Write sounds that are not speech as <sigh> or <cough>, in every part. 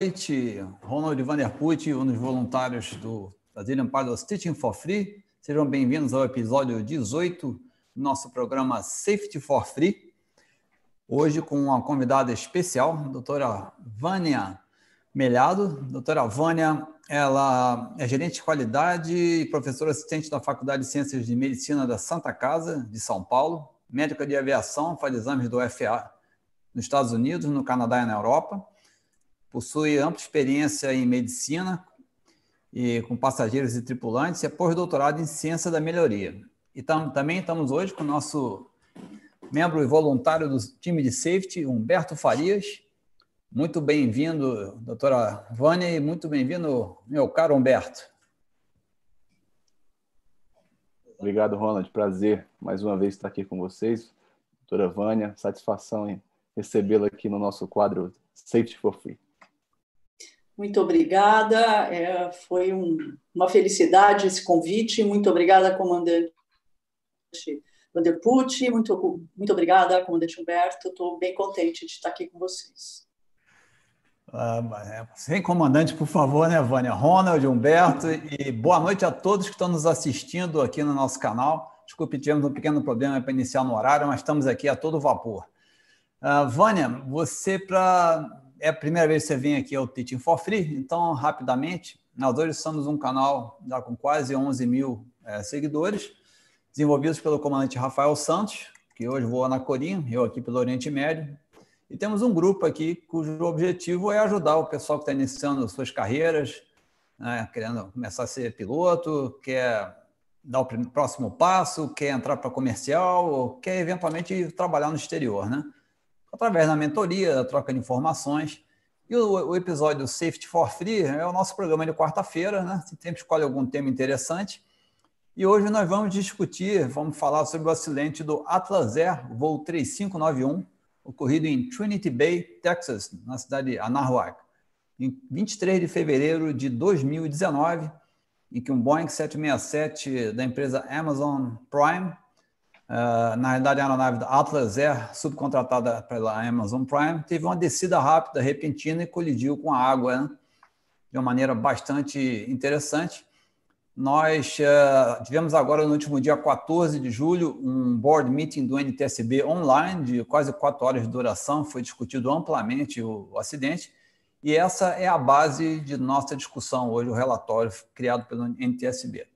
noite, Ronald Vanderput, um dos voluntários do Brazilian Pilots Teaching for Free. Sejam bem-vindos ao episódio 18 do nosso programa Safety for Free. Hoje com uma convidada especial, a doutora Vânia Melhado. Doutora Vânia, ela é gerente de qualidade e professora assistente da Faculdade de Ciências de Medicina da Santa Casa, de São Paulo, médica de aviação, faz exames do FA nos Estados Unidos, no Canadá e na Europa possui ampla experiência em medicina e com passageiros e tripulantes e é pós-doutorado em ciência da melhoria. E tam, também estamos hoje com o nosso membro e voluntário do time de safety, Humberto Farias. Muito bem-vindo, doutora Vânia, e muito bem-vindo, meu caro Humberto. Obrigado, Ronald. Prazer mais uma vez estar aqui com vocês. Doutora Vânia, satisfação em recebê-la aqui no nosso quadro Safety for Free. Muito obrigada, é, foi um, uma felicidade esse convite. Muito obrigada, comandante Vanderput, muito, muito obrigada, comandante Humberto. Estou bem contente de estar aqui com vocês. Ah, sem comandante, por favor, né, Vânia? Ronald, Humberto, e boa noite a todos que estão nos assistindo aqui no nosso canal. Desculpe, tivemos um pequeno problema para iniciar no horário, mas estamos aqui a todo vapor. Uh, Vânia, você, para é a primeira vez que você vem aqui ao Teaching for Free, então, rapidamente, nós hoje somos um canal já com quase 11 mil é, seguidores, desenvolvidos pelo comandante Rafael Santos, que hoje voa na Corinha, eu aqui pelo Oriente Médio, e temos um grupo aqui cujo objetivo é ajudar o pessoal que está iniciando suas carreiras, né, querendo começar a ser piloto, quer dar o próximo passo, quer entrar para comercial, ou quer eventualmente trabalhar no exterior, né? Através da mentoria, da troca de informações. E o, o, episódio Safety for Free é o nosso programa de quarta-feira, né? Sempre escolhe algum tema interessante. E hoje nós vamos discutir, vamos falar sobre o acidente do Atlas Air, voo 3591, ocorrido em Trinity Bay, Texas, na cidade de Anahuac, em 23 de fevereiro de 2019, em que um Boeing 767 da empresa Amazon Prime Uh, na realidade, a aeronave da Atlas Air, subcontratada pela Amazon Prime, teve uma descida rápida, repentina e colidiu com a água né? de uma maneira bastante interessante. Nós uh, tivemos agora, no último dia 14 de julho, um board meeting do NTSB online, de quase quatro horas de duração, foi discutido amplamente o, o acidente, e essa é a base de nossa discussão hoje, o relatório criado pelo NTSB.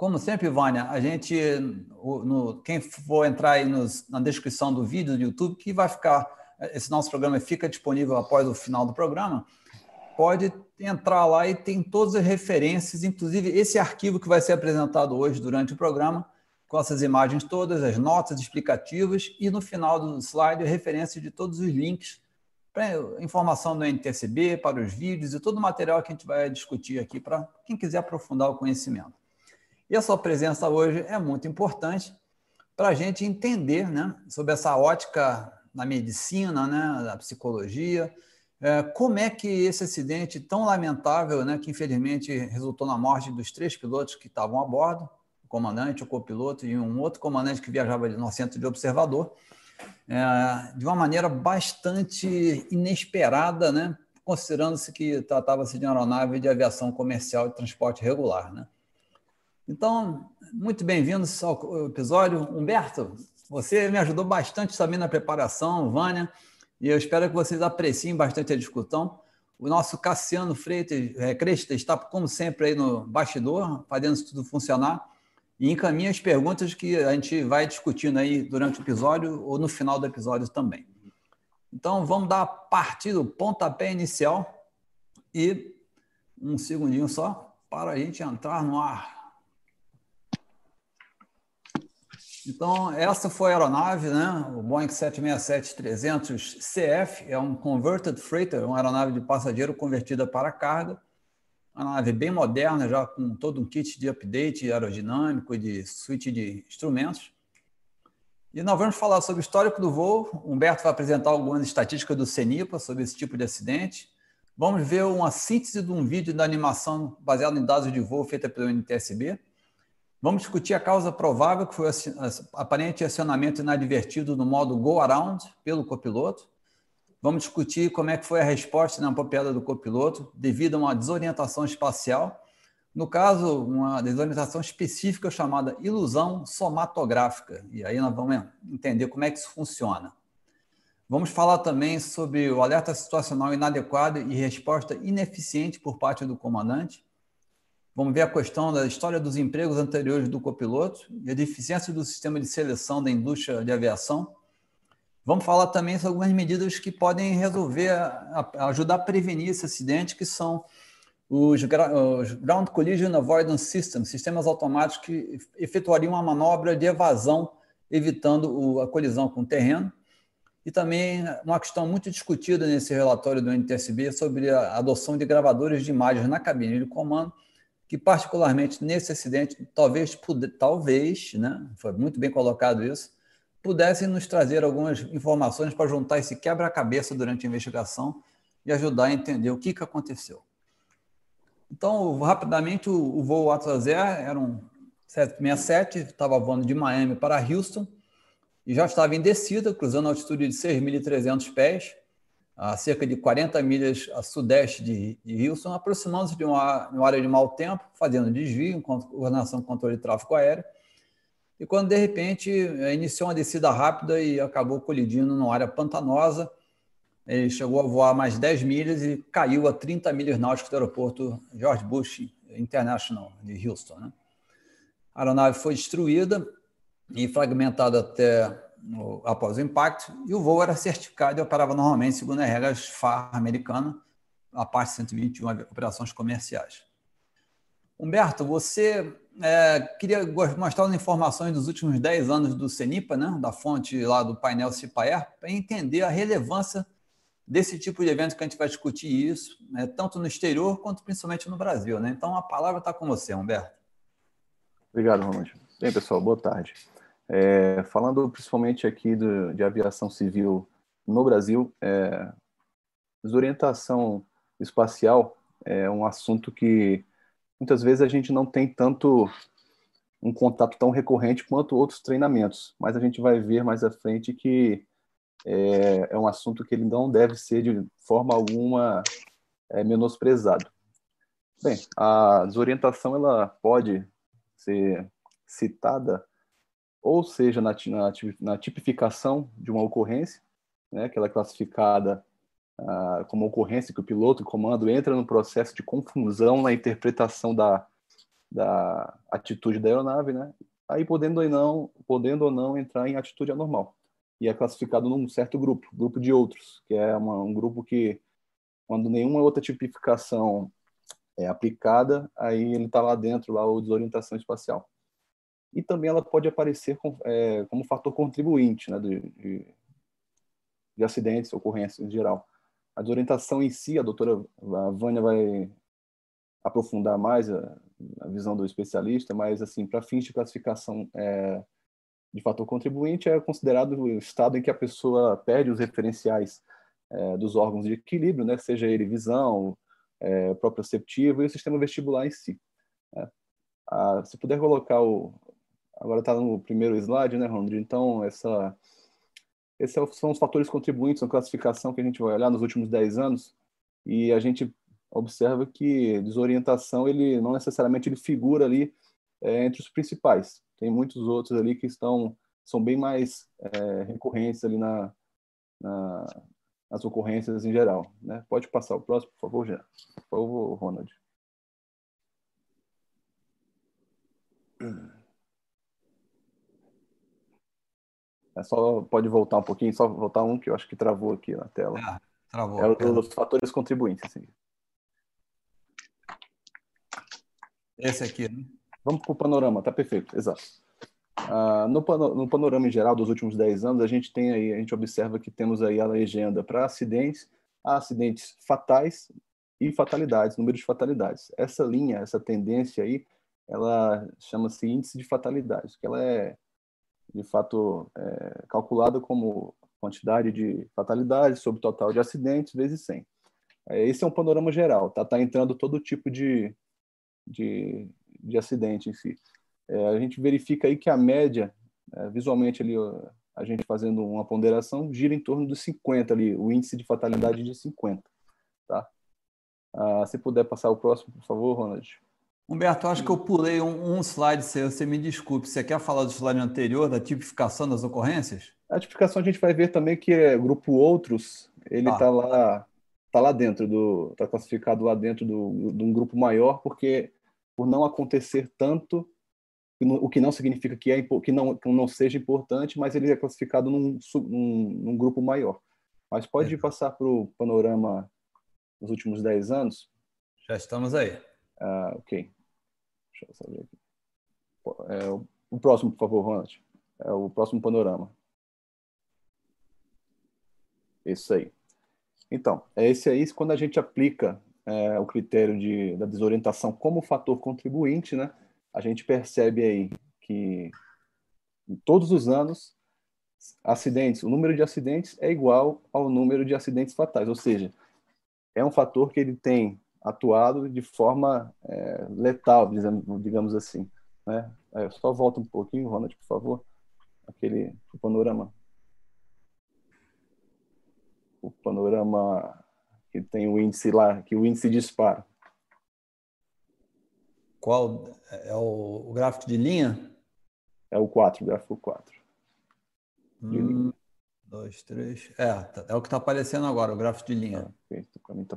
Como sempre, Vânia, a gente, no, quem for entrar aí nos, na descrição do vídeo do YouTube, que vai ficar, esse nosso programa fica disponível após o final do programa, pode entrar lá e tem todas as referências, inclusive esse arquivo que vai ser apresentado hoje durante o programa, com essas imagens todas, as notas explicativas e no final do slide referências de todos os links para informação do NTSB, para os vídeos e todo o material que a gente vai discutir aqui para quem quiser aprofundar o conhecimento. E a sua presença hoje é muito importante para a gente entender né, sobre essa ótica da medicina, né, da psicologia, é, como é que esse acidente tão lamentável, né, que infelizmente resultou na morte dos três pilotos que estavam a bordo, o comandante, o copiloto e um outro comandante que viajava no centro de observador, é, de uma maneira bastante inesperada, né, considerando-se que tratava-se de uma aeronave de aviação comercial e transporte regular. Né? Então, muito bem-vindos ao episódio. Humberto, você me ajudou bastante também na preparação, Vânia, e eu espero que vocês apreciem bastante a discussão. O nosso Cassiano Freitas, é, Cresta está, como sempre, aí no bastidor, fazendo isso tudo funcionar, e encaminha as perguntas que a gente vai discutindo aí durante o episódio ou no final do episódio também. Então, vamos dar a partida, o pontapé inicial, e um segundinho só para a gente entrar no ar. Então, essa foi a aeronave, né? o Boeing 767-300CF, é um Converted Freighter, uma aeronave de passageiro convertida para carga, uma nave bem moderna, já com todo um kit de update aerodinâmico e de suíte de instrumentos. E nós vamos falar sobre o histórico do voo. O Humberto vai apresentar algumas estatísticas do CENIPA sobre esse tipo de acidente. Vamos ver uma síntese de um vídeo da animação baseado em dados de voo feita pelo NTSB. Vamos discutir a causa provável, que foi o aparente acionamento inadvertido no modo go around pelo copiloto. Vamos discutir como é que foi a resposta inapropriada do copiloto devido a uma desorientação espacial. No caso, uma desorientação específica chamada ilusão somatográfica. E aí nós vamos entender como é que isso funciona. Vamos falar também sobre o alerta situacional inadequado e resposta ineficiente por parte do comandante. Vamos ver a questão da história dos empregos anteriores do copiloto e a deficiência do sistema de seleção da indústria de aviação. Vamos falar também sobre algumas medidas que podem resolver, ajudar a prevenir esse acidente, que são os, Ground Collision Avoidance Systems, sistemas automáticos que efetuariam uma manobra de evasão, evitando a colisão com o terreno. E também uma questão muito discutida nesse relatório do NTSB sobre a adoção de gravadores de imagens na cabine de comando, que particularmente nesse acidente, talvez, talvez, né, foi muito bem colocado isso, pudessem nos trazer algumas informações para juntar esse quebra-cabeça durante a investigação e ajudar a entender o que, que aconteceu. Então, rapidamente, o, o voo Atlas Air era um 767, estava voando de Miami para Houston e já estava em descida, cruzando a altitude de 6.300 pés, a cerca de 40 milhas a sudeste de, de Houston, aproximando-se de uma, uma, área de mau tempo, fazendo desvio, coordenação com controle de tráfego aéreo. E quando, de repente, eh, iniciou uma descida rápida e acabou colidindo numa área pantanosa, ele chegou a voar mais 10 milhas e caiu a 30 milhas náuticas do aeroporto George Bush International de Houston. Né? A aeronave foi destruída e fragmentada até no, após o impacto, e o voo era certificado e operava normalmente segundo as regras FAR americana, a parte 121, operações comerciais. Humberto, você é, queria mostrar as informações dos últimos 10 anos do CENIPA, né, da fonte lá do painel CIPAER, para entender a relevância desse tipo de evento que a gente vai discutir isso, né, tanto no exterior quanto principalmente no Brasil. Né? Então, a palavra está com você, Humberto. Obrigado, Ronald. Bem, pessoal, boa tarde. É, falando principalmente aqui do, de aviação civil no Brasil, é, desorientação espacial é um assunto que muitas vezes a gente não tem tanto um contato tão recorrente quanto outros treinamentos, mas a gente vai ver mais à frente que é, é um assunto que ele não deve ser de forma alguma é, menosprezado. Bem, a desorientação ela pode ser citada ou seja na, na, na tipificação de uma ocorrência, né, que ela é classificada ah, como ocorrência que o piloto o comando entra no processo de confusão na interpretação da, da atitude da aeronave, né, aí podendo ou não, podendo ou não entrar em atitude anormal. E é classificado num certo grupo, grupo de outros, que é uma, um grupo que, quando nenhuma outra tipificação é aplicada, aí ele está lá dentro, lá o desorientação espacial e também ela pode aparecer com, é, como fator contribuinte né, de, de, de, acidentes, ocorrências em geral. A desorientação em si, a doutora a Vânia vai aprofundar mais a, a visão do especialista, mas assim, para fins de classificação é, de fator contribuinte, é considerado o estado em que a pessoa perde os referenciais é, dos órgãos de equilíbrio, né, seja ele visão, é, proprioceptivo e o sistema vestibular em si. Né. Ah, se puder colocar o, Agora está no primeiro slide, né, Ronald? Então, essa, esses são os fatores contribuintes na classificação que a gente vai olhar nos últimos 10 anos e a gente observa que desorientação, ele não necessariamente ele figura ali é, entre os principais. Tem muitos outros ali que estão são bem mais é, recorrentes ali na, na, nas ocorrências em geral. Né? Pode passar o próximo, por favor, Jean. Por favor, Ronald. <clears throat> É só pode voltar um pouquinho, só voltar um que eu acho que travou aqui na tela. Ah, travou. É o dos fatores contribuintes. Assim. Esse aqui, né? Vamos para o panorama, tá perfeito, exato. Ah, no, no, panorama em geral dos últimos 10 anos, a gente tem aí, a gente observa que temos aí a legenda para acidentes, acidentes fatais e fatalidades, número de fatalidades. Essa linha, essa tendência aí, ela chama-se índice de fatalidade, que ela é de fato é, calculada como quantidade de fatalidades sobre o total de acidentes vezes 100. É, esse é um panorama geral, tá, tá entrando todo tipo de, de, de acidente em si. É, a gente verifica aí que a média, é, visualmente ali, a gente fazendo uma ponderação, gira em torno dos 50 ali, o índice de fatalidade de 50. Tá? Ah, se puder passar o próximo, por favor, Ronald. Humberto, acho que eu pulei um, um slide seu, você me desculpe. Você quer falar do slide anterior, da tipificação das ocorrências? A tipificação a gente vai ver também que é grupo outros, ele está ah. lá, tá lá dentro do, está classificado lá dentro do, de um grupo maior, porque por não acontecer tanto, o que não significa que, é, que, não, que não seja importante, mas ele é classificado num, num, num grupo maior. Mas pode é. passar para o panorama dos últimos 10 anos? Já estamos aí. Ah, ok. Deixa eu saber aqui. É, o, o próximo, por favor, Ronald. É o próximo panorama. Isso aí. Então, é esse aí quando a gente aplica é, o critério de, da desorientação como fator contribuinte, né? A gente percebe aí que em todos os anos acidentes, o número de acidentes é igual ao número de acidentes fatais, ou seja, é um fator que ele tem atuado de forma é, letal, digamos assim. Né? É, só volta um pouquinho, Ronald, por favor, aquele o panorama. O panorama que tem o índice lá, que o índice dispara. Qual é o, o gráfico de linha? É o 4, gráfico 4. Um, dois, três. É, tá, é o que está aparecendo agora, o gráfico de linha. Ah, okay. Para mim está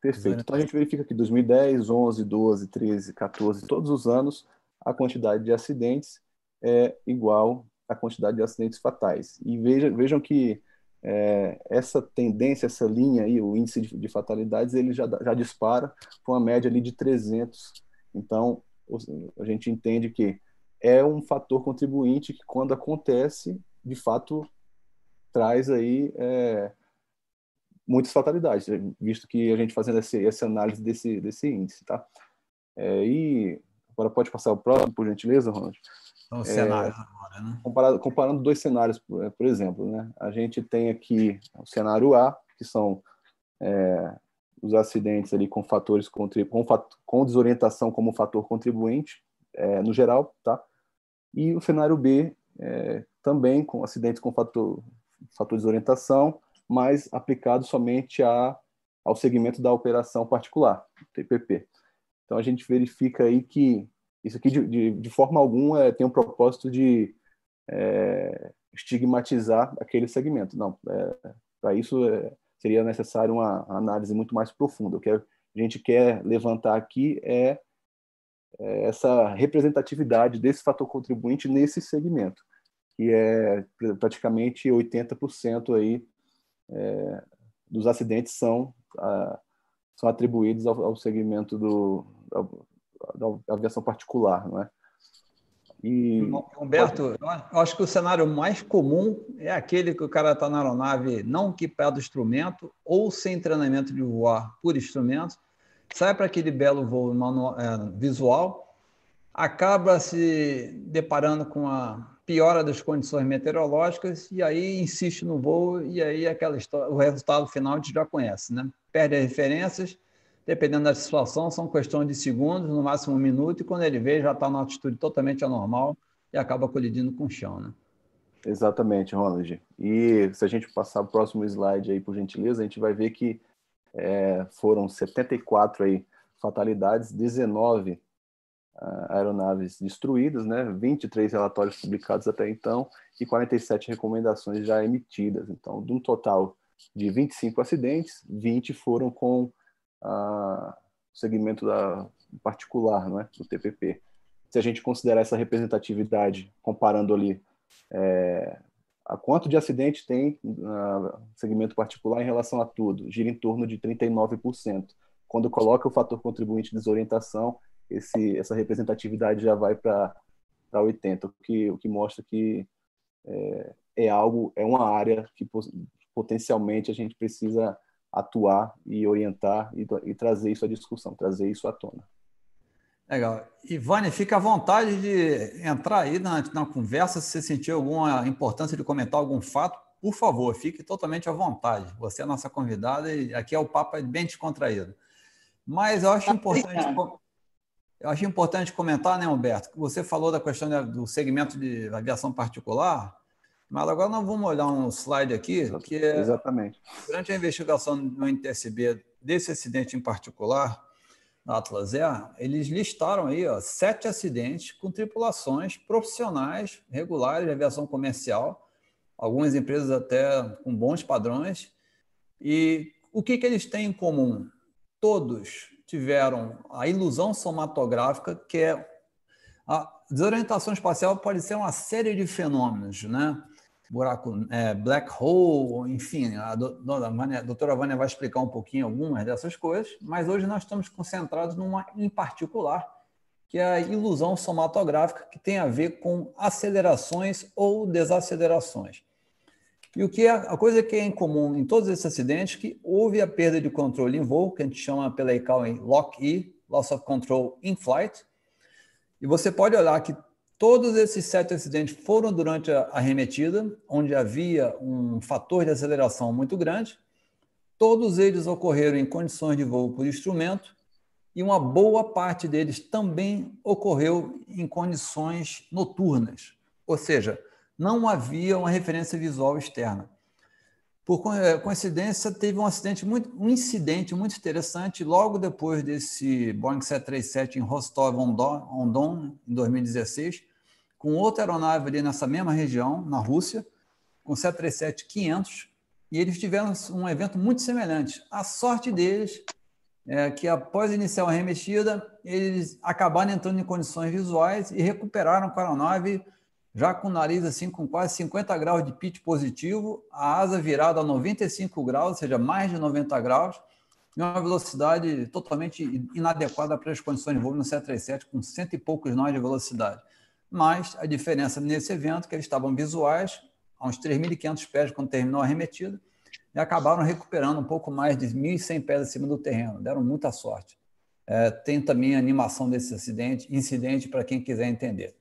Perfeito. Então a gente verifica que 2010, 11, 12, 13, 14, todos os anos, a quantidade de acidentes é igual à quantidade de acidentes fatais. E veja, vejam que é, essa tendência, essa linha aí, o índice de, de, fatalidades, ele já, já dispara com uma média ali de 300. Então, a gente entende que é um fator contribuinte que, quando acontece, de fato, traz aí é, muitas fatalidades, visto que a gente fazendo esse, essa análise desse, desse índice, tá? É, e agora pode passar o próximo, por gentileza, Ronald? Então, cenários é, agora, né? Comparado, comparando dois cenários, por, por, exemplo, né? A gente tem aqui o cenário A, que são é, os acidentes ali com fatores com, com desorientação como fator contribuinte, é, no geral, tá? E o cenário B, é, também com acidentes com fator, fator de desorientação, mas aplicado somente a, ao segmento da operação particular, TPP. Então a gente verifica aí que isso aqui de, de, de forma alguma é, tem um propósito de é, estigmatizar aquele segmento. Não, é, para isso é, seria necessário uma análise muito mais profunda. O que a gente quer levantar aqui é, é essa representatividade desse fator contribuinte nesse segmento, que é praticamente 80% aí é, dos acidentes são, são atribuídos ao, ao segmento do, da, da, aviação particular, não é? E... Humberto, eu acho que o cenário mais comum é aquele que o cara está na aeronave não equipado instrumento ou sem treinamento de voar por instrumento, sai para aquele belo voo manual, é, visual, acaba se deparando com a piora das condições meteorológicas e aí insiste no voo e aí aquela história, o resultado final a gente já conhece, né? Perde as referências, dependendo da situação, são questões de segundos, no máximo um minuto, e quando ele vê já está numa altitude totalmente anormal e acaba colidindo com o chão, né? Exatamente, Ronald. E se a gente passar o próximo slide aí, por gentileza, a gente vai ver que é, foram 74 aí fatalidades, 19 aeronaves destruídas, né? 23 relatórios publicados até então e 47 recomendações já emitidas. Então, de um total de 25 acidentes, 20 foram com o segmento da particular, né? do TPP. Se a gente considerar essa representatividade, comparando ali é, a quanto de acidente tem no segmento particular em relação a tudo, gira em torno de 39%. Quando coloca o fator contribuinte de desorientação, esse, essa representatividade já vai para 80, o que, o que mostra que é, é, algo, é uma área que potencialmente a gente precisa atuar e orientar e, e trazer isso à discussão, trazer isso à tona. Legal. Ivane, fica à vontade de entrar aí na, na conversa. Se você sentir alguma importância de comentar algum fato, por favor, fique totalmente à vontade. Você é a nossa convidada e aqui é o papo é bem descontraído. Mas eu acho importante. Eu acho importante comentar, né, Humberto, que você falou da questão do segmento de aviação particular. Mas agora nós vamos olhar um slide aqui que é exatamente durante a investigação no NTSB desse acidente em particular na Atlas Air, eles listaram aí ó, sete acidentes com tripulações profissionais regulares de aviação comercial, algumas empresas até com bons padrões. E o que, que eles têm em comum? Todos tiveram a ilusão somatográfica, que é a desorientação espacial pode ser uma série de fenômenos, né? Buraco, é, black hole, enfim, a, doutora Vânia vai explicar um pouquinho algumas dessas coisas, mas hoje nós estamos concentrados numa em particular, que é a ilusão somatográfica, que tem a ver com acelerações ou desacelerações. E o que é a coisa que é em comum em todos esses acidentes que houve a perda de controle em voo, que a gente chama pela ICAO em LOC-E, Loss of Control in Flight. E você pode olhar que todos esses sete acidentes foram durante a arremetida, onde havia um fator de aceleração muito grande. Todos eles ocorreram em condições de voo por instrumento e uma boa parte deles também ocorreu em condições noturnas, ou seja, não havia uma referência visual externa. Por eh, coincidência, teve um acidente muito, um incidente muito interessante logo depois desse Boeing 737 em Rostov-on-Don, em 2016, com outra aeronave ali nessa mesma região, na Rússia, com 737-500, e eles tiveram um evento muito semelhante. A sorte deles é que, após iniciar a remexida, eles acabaram entrando em condições visuais e recuperaram com a aeronave já com o nariz assim com quase 50 graus de pitch positivo, a asa virada a 95 graus, ou seja, mais de 90 graus, e uma velocidade totalmente inadequada para as condições de voo no 737, com cento e poucos nós de velocidade. Mas a diferença nesse evento é que eles estavam visuais, a uns 3.500 pés quando terminou a arremetida, e acabaram recuperando um pouco mais de 1.100 pés acima do terreno. Deram muita sorte. É, tem também a animação desse acidente, incidente para quem quiser entender.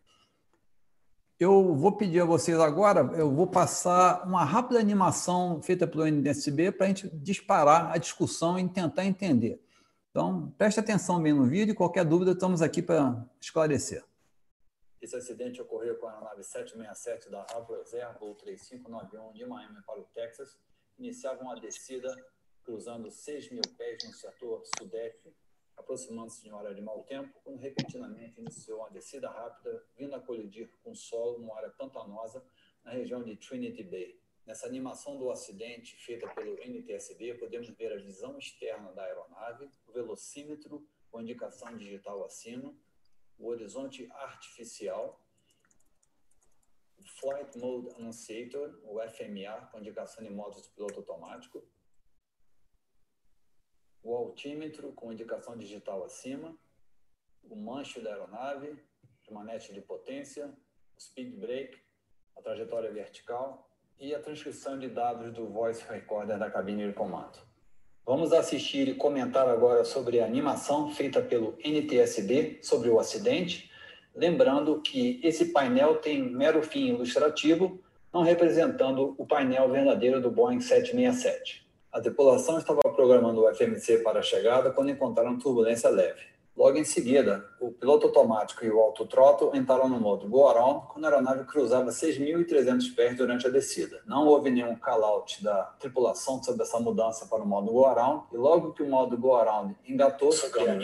Eu vou pedir a vocês agora, eu vou passar uma rápida animação feita pelo NSB para a gente disparar a discussão e tentar entender. Então, preste atenção bem no vídeo qualquer dúvida estamos aqui para esclarecer. Esse acidente ocorreu com a aeronave 767 da Avroair Air, voo 3591 de Miami para o Texas. Iniciavam a descida cruzando 6 mil pés no setor sudeste aproximando-se de uma área de mau tempo, quando repentinamente iniciou uma descida rápida, vindo a colidir com o solo numa área pantanosa na região de Trinity Bay. Nessa animação do acidente feita pelo NTSB, podemos ver a visão externa da aeronave, o velocímetro com indicação digital acima, o horizonte artificial, o Flight Mode Annunciator, o FMA, com indicação de modos de piloto automático, o altímetro com indicação digital acima, o manche da aeronave, de manete de potência, o speed brake, a trajetória vertical e a transcrição de dados do voice recorder da cabine de comando. Vamos assistir e comentar agora sobre a animação feita pelo NTSB sobre o acidente, lembrando que esse painel tem mero fim ilustrativo, não representando o painel verdadeiro do Boeing 767. A tripulação estava programando o FMC para a chegada quando encontraram turbulência leve. Logo em seguida, o piloto automático e o autotrottle entraram no modo go around quando a aeronave cruzava 6.300 pés durante a descida. Não houve nenhum call-out da tripulação sobre essa mudança para o modo go around e logo que o modo go around engatou, que é a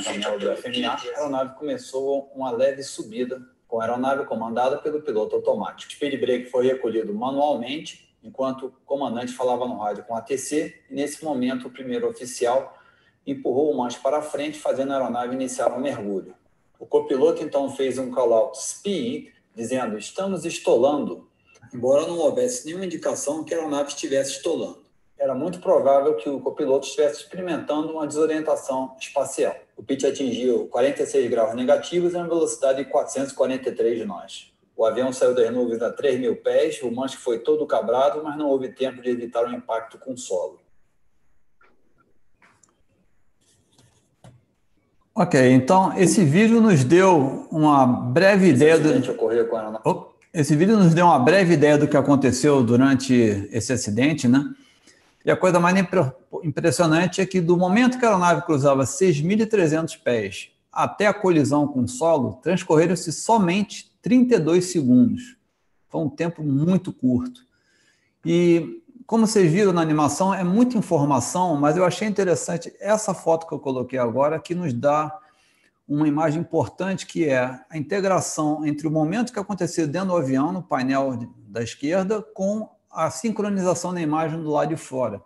janela do FMA, a aeronave começou uma leve subida com a aeronave comandada pelo piloto automático. O speed brake foi recolhido manualmente enquanto o comandante falava no rádio com a ATC, e nesse momento o primeiro oficial empurrou o manche para frente, fazendo a aeronave iniciar um mergulho. O copiloto então fez um call-out speed, dizendo: Estamos estolando, embora não houvesse nenhuma indicação que a aeronave estivesse estolando. Era muito provável que o copiloto estivesse experimentando uma desorientação espacial. O pitch atingiu 46 graus negativos e uma velocidade de 443 nós. O avião saiu das nuvens a 3 mil pés, o manche foi todo cabrado, mas não houve tempo de evitar o impacto com o solo. Ok, então esse vídeo nos deu uma breve esse ideia do. Ocorreu com a... oh, esse vídeo nos deu uma breve ideia do que aconteceu durante esse acidente, né? E a coisa mais impressionante é que do momento que a aeronave cruzava 6.300 pés até a colisão com o solo, transcorreram-se somente 32 segundos. Foi um tempo muito curto. E como vocês viram na animação, é muita informação, mas eu achei interessante essa foto que eu coloquei agora, que nos dá uma imagem importante, que é a integração entre o momento que aconteceu dentro do avião, no painel da esquerda, com a sincronização da imagem do lado de fora.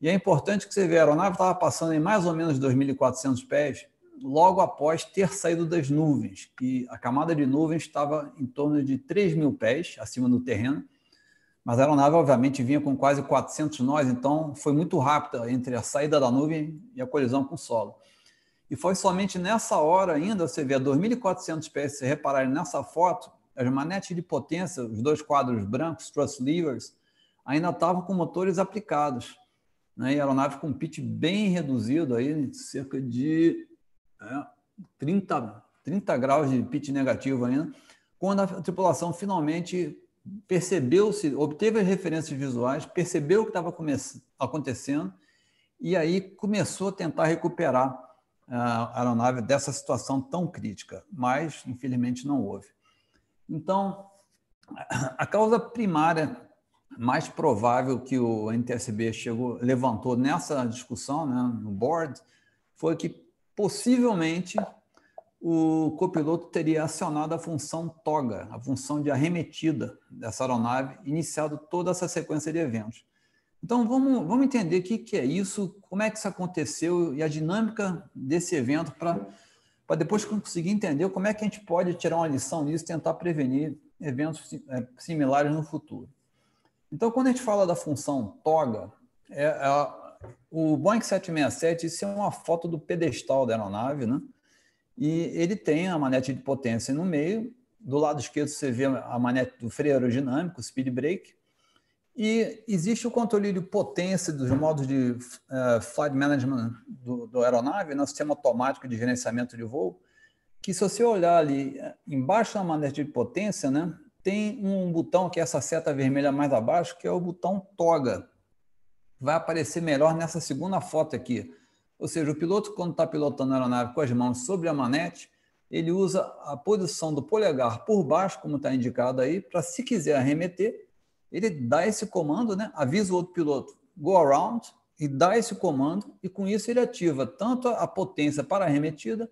E é importante que você veja, a aeronave estava passando em mais ou menos 2.400 pés, logo após ter saído das nuvens, e a camada de nuvens estava em torno de 3 mil pés acima do terreno, mas a aeronave, obviamente, vinha com quase 400 nós, então foi muito rápida entre a saída da nuvem e a colisão com o solo. E foi somente nessa hora ainda, você vê a 2.400 pés, se repararem nessa foto, as manetes de potência, os dois quadros brancos, thrust levers, ainda estavam com motores aplicados. Né? E a aeronave com pitch bem reduzido, aí, cerca de é, 30, 30 graus de pitch negativo ainda, quando a tripulação finalmente percebeu-se, obteve as referências visuais, percebeu o que estava acontecendo e aí começou a tentar recuperar a aeronave dessa situação tão crítica, mas infelizmente não houve. Então, a causa primária mais provável que o NTSB chegou, levantou nessa discussão, né, no board, foi que possivelmente o copiloto teria acionado a função toga, a função de arremetida dessa aeronave, iniciado toda essa sequência de eventos. Então, vamos, vamos entender o que, que é isso, como é que isso aconteceu e a dinâmica desse evento para depois conseguir entender como é que a gente pode tirar uma lição nisso e tentar prevenir eventos é, similares no futuro. Então, quando a gente fala da função toga, é, é, o Boeing 767, isso é uma foto do pedestal da aeronave, né? E ele tem a manete de potência no meio. Do lado esquerdo você vê a manete do freio aerodinâmico, speed brake. E existe o controle de potência dos modos de uh, flight management do, do aeronave, no né, sistema automático de gerenciamento de voo, que se você olhar ali eh, embaixo da manete de potência, né, tem um botão que é essa seta vermelha mais abaixo, que é o botão toga. Vai aparecer melhor nessa segunda foto aqui. Ou seja, o piloto, quando está pilotando a aeronave com as mãos sobre a manete, ele usa a posição do polegar por baixo, como está indicado aí, para, se quiser arremeter, ele dá esse comando, né? avisa o outro piloto, go around, e dá esse comando, e com isso ele ativa tanto a potência para arremetida,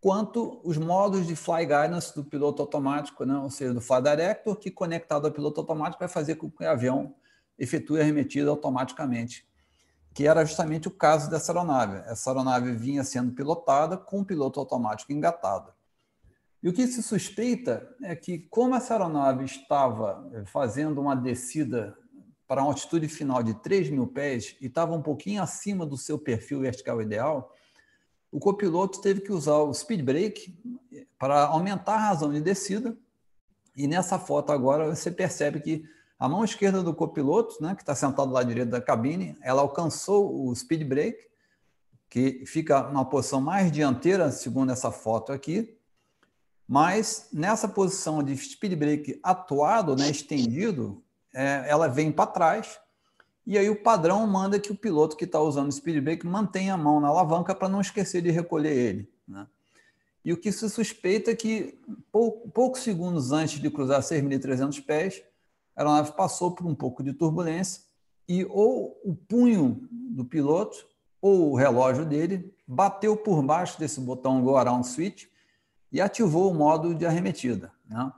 quanto os modos de fly guidance do piloto automático, né? ou seja, do fly director, que conectado ao piloto automático vai fazer com que o avião efetue a arremetida automaticamente que era justamente o caso dessa aeronave. Essa aeronave vinha sendo pilotada com o piloto automático engatado. E o que se suspeita é que, como essa aeronave estava eh, fazendo uma descida para uma altitude final de 3 mil pés e estava um pouquinho acima do seu perfil vertical ideal, o copiloto teve que usar o speed brake eh, para aumentar a razão de descida. E nessa foto agora você percebe que a mão esquerda do copiloto, né, que está sentado lá direito da cabine, ela alcançou o speed brake, que fica numa posição mais dianteira, segundo essa foto aqui, mas nessa posição de speed brake atuado, né, estendido, é, ela vem para trás, e aí o padrão manda que o piloto que está usando o speed brake mantenha a mão na alavanca para não esquecer de recolher ele. Né? E o que se suspeita é que pou, poucos segundos antes de cruzar 6.300 pés, a aeronave passou por um pouco de turbulência e ou o punho do piloto ou o relógio dele bateu por baixo desse botão Go Around Switch e ativou o modo de arremetida. Né?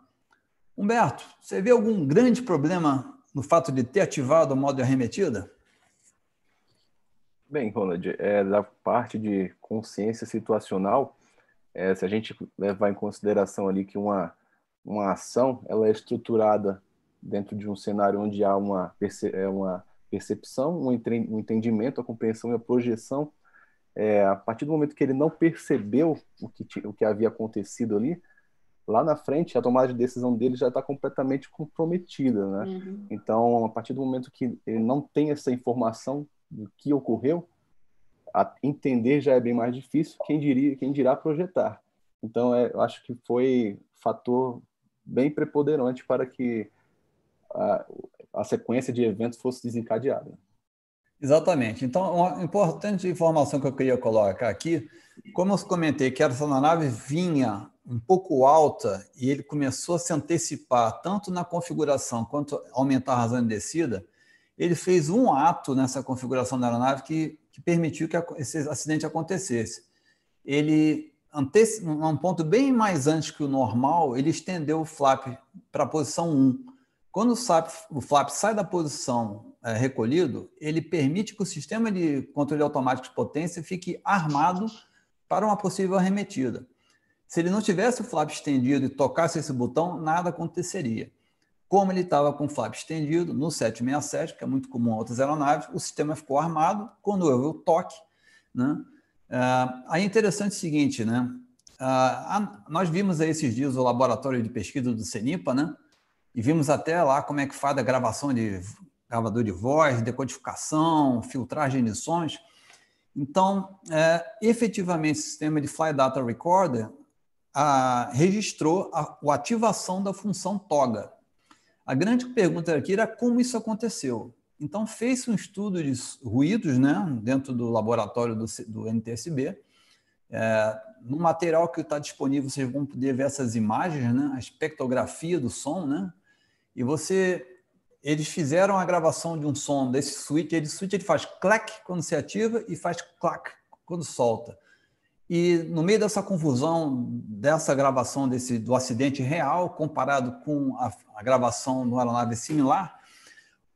Humberto, você vê algum grande problema no fato de ter ativado o modo de arremetida? Bem, Ronald, é, da parte de consciência situacional, é, se a gente levar em consideração ali que uma, uma ação ela é estruturada dentro de um cenário onde há uma, perce é uma percepção, um entendimento, a compreensão e a projeção, é, a partir do momento que ele não percebeu o que, o que havia acontecido ali, lá na frente a tomada de decisão dele já está completamente comprometida, né? Uhum. Então, a partir do momento que ele não tem essa informação do que ocorreu, entender já é bem mais difícil. Quem diria, quem dirá projetar? Então, é, eu acho que foi fator bem preponderante para que a, a sequência de eventos fosse desencadeada. Exatamente. Então, uma importante informação que eu queria colocar aqui, como eu comentei que essa nave vinha um pouco alta e ele começou a se antecipar tanto na configuração quanto aumentar a razão de descida, ele fez um ato nessa configuração da aeronave que, que permitiu que esse acidente acontecesse. Ele, num ponto bem mais antes que o normal, ele estendeu o flap para a posição 1. Quando o flap, o flap sai da posição é, recolhido, ele permite que o sistema de controle automático de potência fique armado para uma possível arremetida. Se ele não tivesse o flap estendido e tocasse esse botão, nada aconteceria. Como ele estava com o flap estendido no 767, que é muito comum em outras aeronaves, o sistema ficou armado. Quando houve o toque, né? Uh, aí é interessante o seguinte, né? Uh, nós vimos aí esses dias o laboratório de pesquisa do CENIPA, né? E vimos até lá como é que faz a gravação de gravador de voz, decodificação, filtragem de sons. Então, é, efetivamente, o sistema de Fly Data Recorder a, registrou a, a ativação da função toga. A grande pergunta aqui era como isso aconteceu. Então, fez um estudo de ruídos né, dentro do laboratório do, do NTSB. É, no material que está disponível, vocês vão poder ver essas imagens, né, a espectrografia do som. Né, e você, eles fizeram a gravação de um som desse switch. Esse switch ele faz clack quando se ativa e faz clack quando solta. E no meio dessa confusão, dessa gravação desse, do acidente real, comparado com a, a gravação de uma aeronave similar,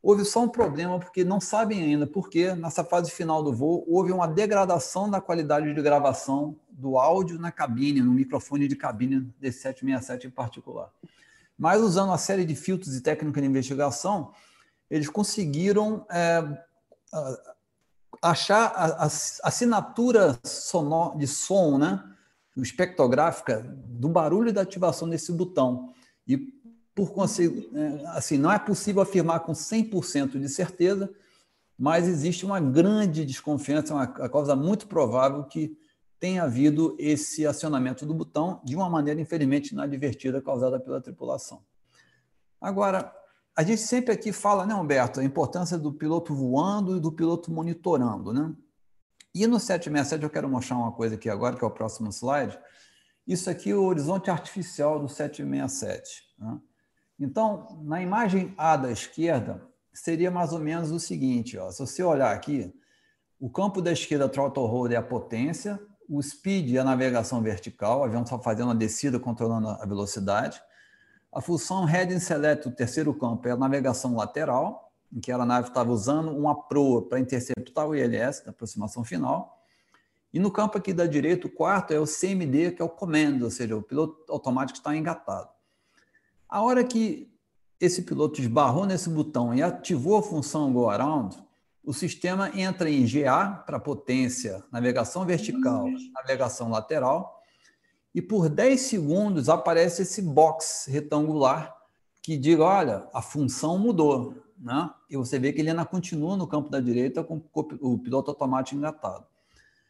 houve só um problema, porque não sabem ainda porque, nessa fase final do voo, houve uma degradação da qualidade de gravação do áudio na cabine, no microfone de cabine desse 767 em particular. Mas, usando uma série de filtros e técnicas de investigação, eles conseguiram é, achar a, a assinatura sonor, de som, né? espectrográfica, do barulho da ativação desse botão. E, por é, assim, não é possível afirmar com 100% de certeza, mas existe uma grande desconfiança, uma causa muito provável que tenha havido esse acionamento do botão de uma maneira, infelizmente, inadvertida causada pela tripulação. Agora, a gente sempre aqui fala, né, Humberto, a importância do piloto voando e do piloto monitorando, né? E no 767 eu quero mostrar uma coisa aqui agora, que é o próximo slide. Isso aqui é o horizonte artificial do 767. Né? Então, na imagem A da esquerda, seria mais ou menos o seguinte, ó, se você olhar aqui, o campo da esquerda, throttle hold, é a potência, o speed é a navegação vertical, o avião está fazendo a descida, controlando a velocidade. A função Heading Select, o terceiro campo, é a navegação lateral, em que a aeronave estava usando uma proa para interceptar o ILS, da aproximação final. E no campo aqui da direita, o quarto é o CMD, que é o comando, ou seja, o piloto automático está engatado. A hora que esse piloto esbarrou nesse botão e ativou a função Go Around, o sistema entra em GA para potência, navegação vertical, navegação lateral, e por 10 segundos aparece esse box retangular que diz, olha, a função mudou. Né? E você vê que ele ainda continua no campo da direita com o piloto automático engatado.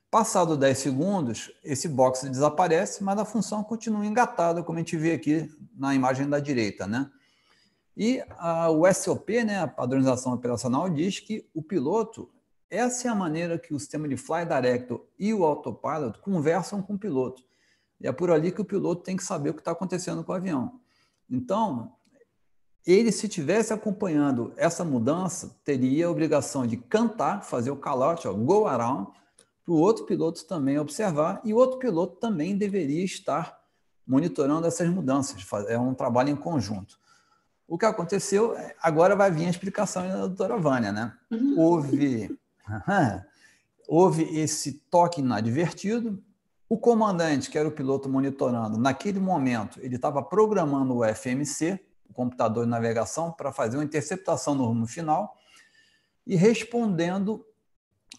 Passado 10 segundos, esse box desaparece, mas a função continua engatada, como a gente vê aqui na imagem da direita. Né? E a, o SOP, né, a padronização operacional, diz que o piloto, essa é a maneira que o sistema de Fly Direct e o Autopilot conversam com o piloto. E é por ali que o piloto tem que saber o que está acontecendo com o avião. Então, ele, se tivesse acompanhando essa mudança, teria a obrigação de cantar, fazer o call-out, go around, para o outro piloto também observar, e o outro piloto também deveria estar monitorando essas mudanças. É um trabalho em conjunto. O que aconteceu, agora vai vir a explicação da doutora Vânia, né? Uhum. Houve, houve esse toque inadvertido, o comandante, que era o piloto monitorando, naquele momento, ele estava programando o FMC, o computador de navegação, para fazer uma interceptação no rumo final e respondendo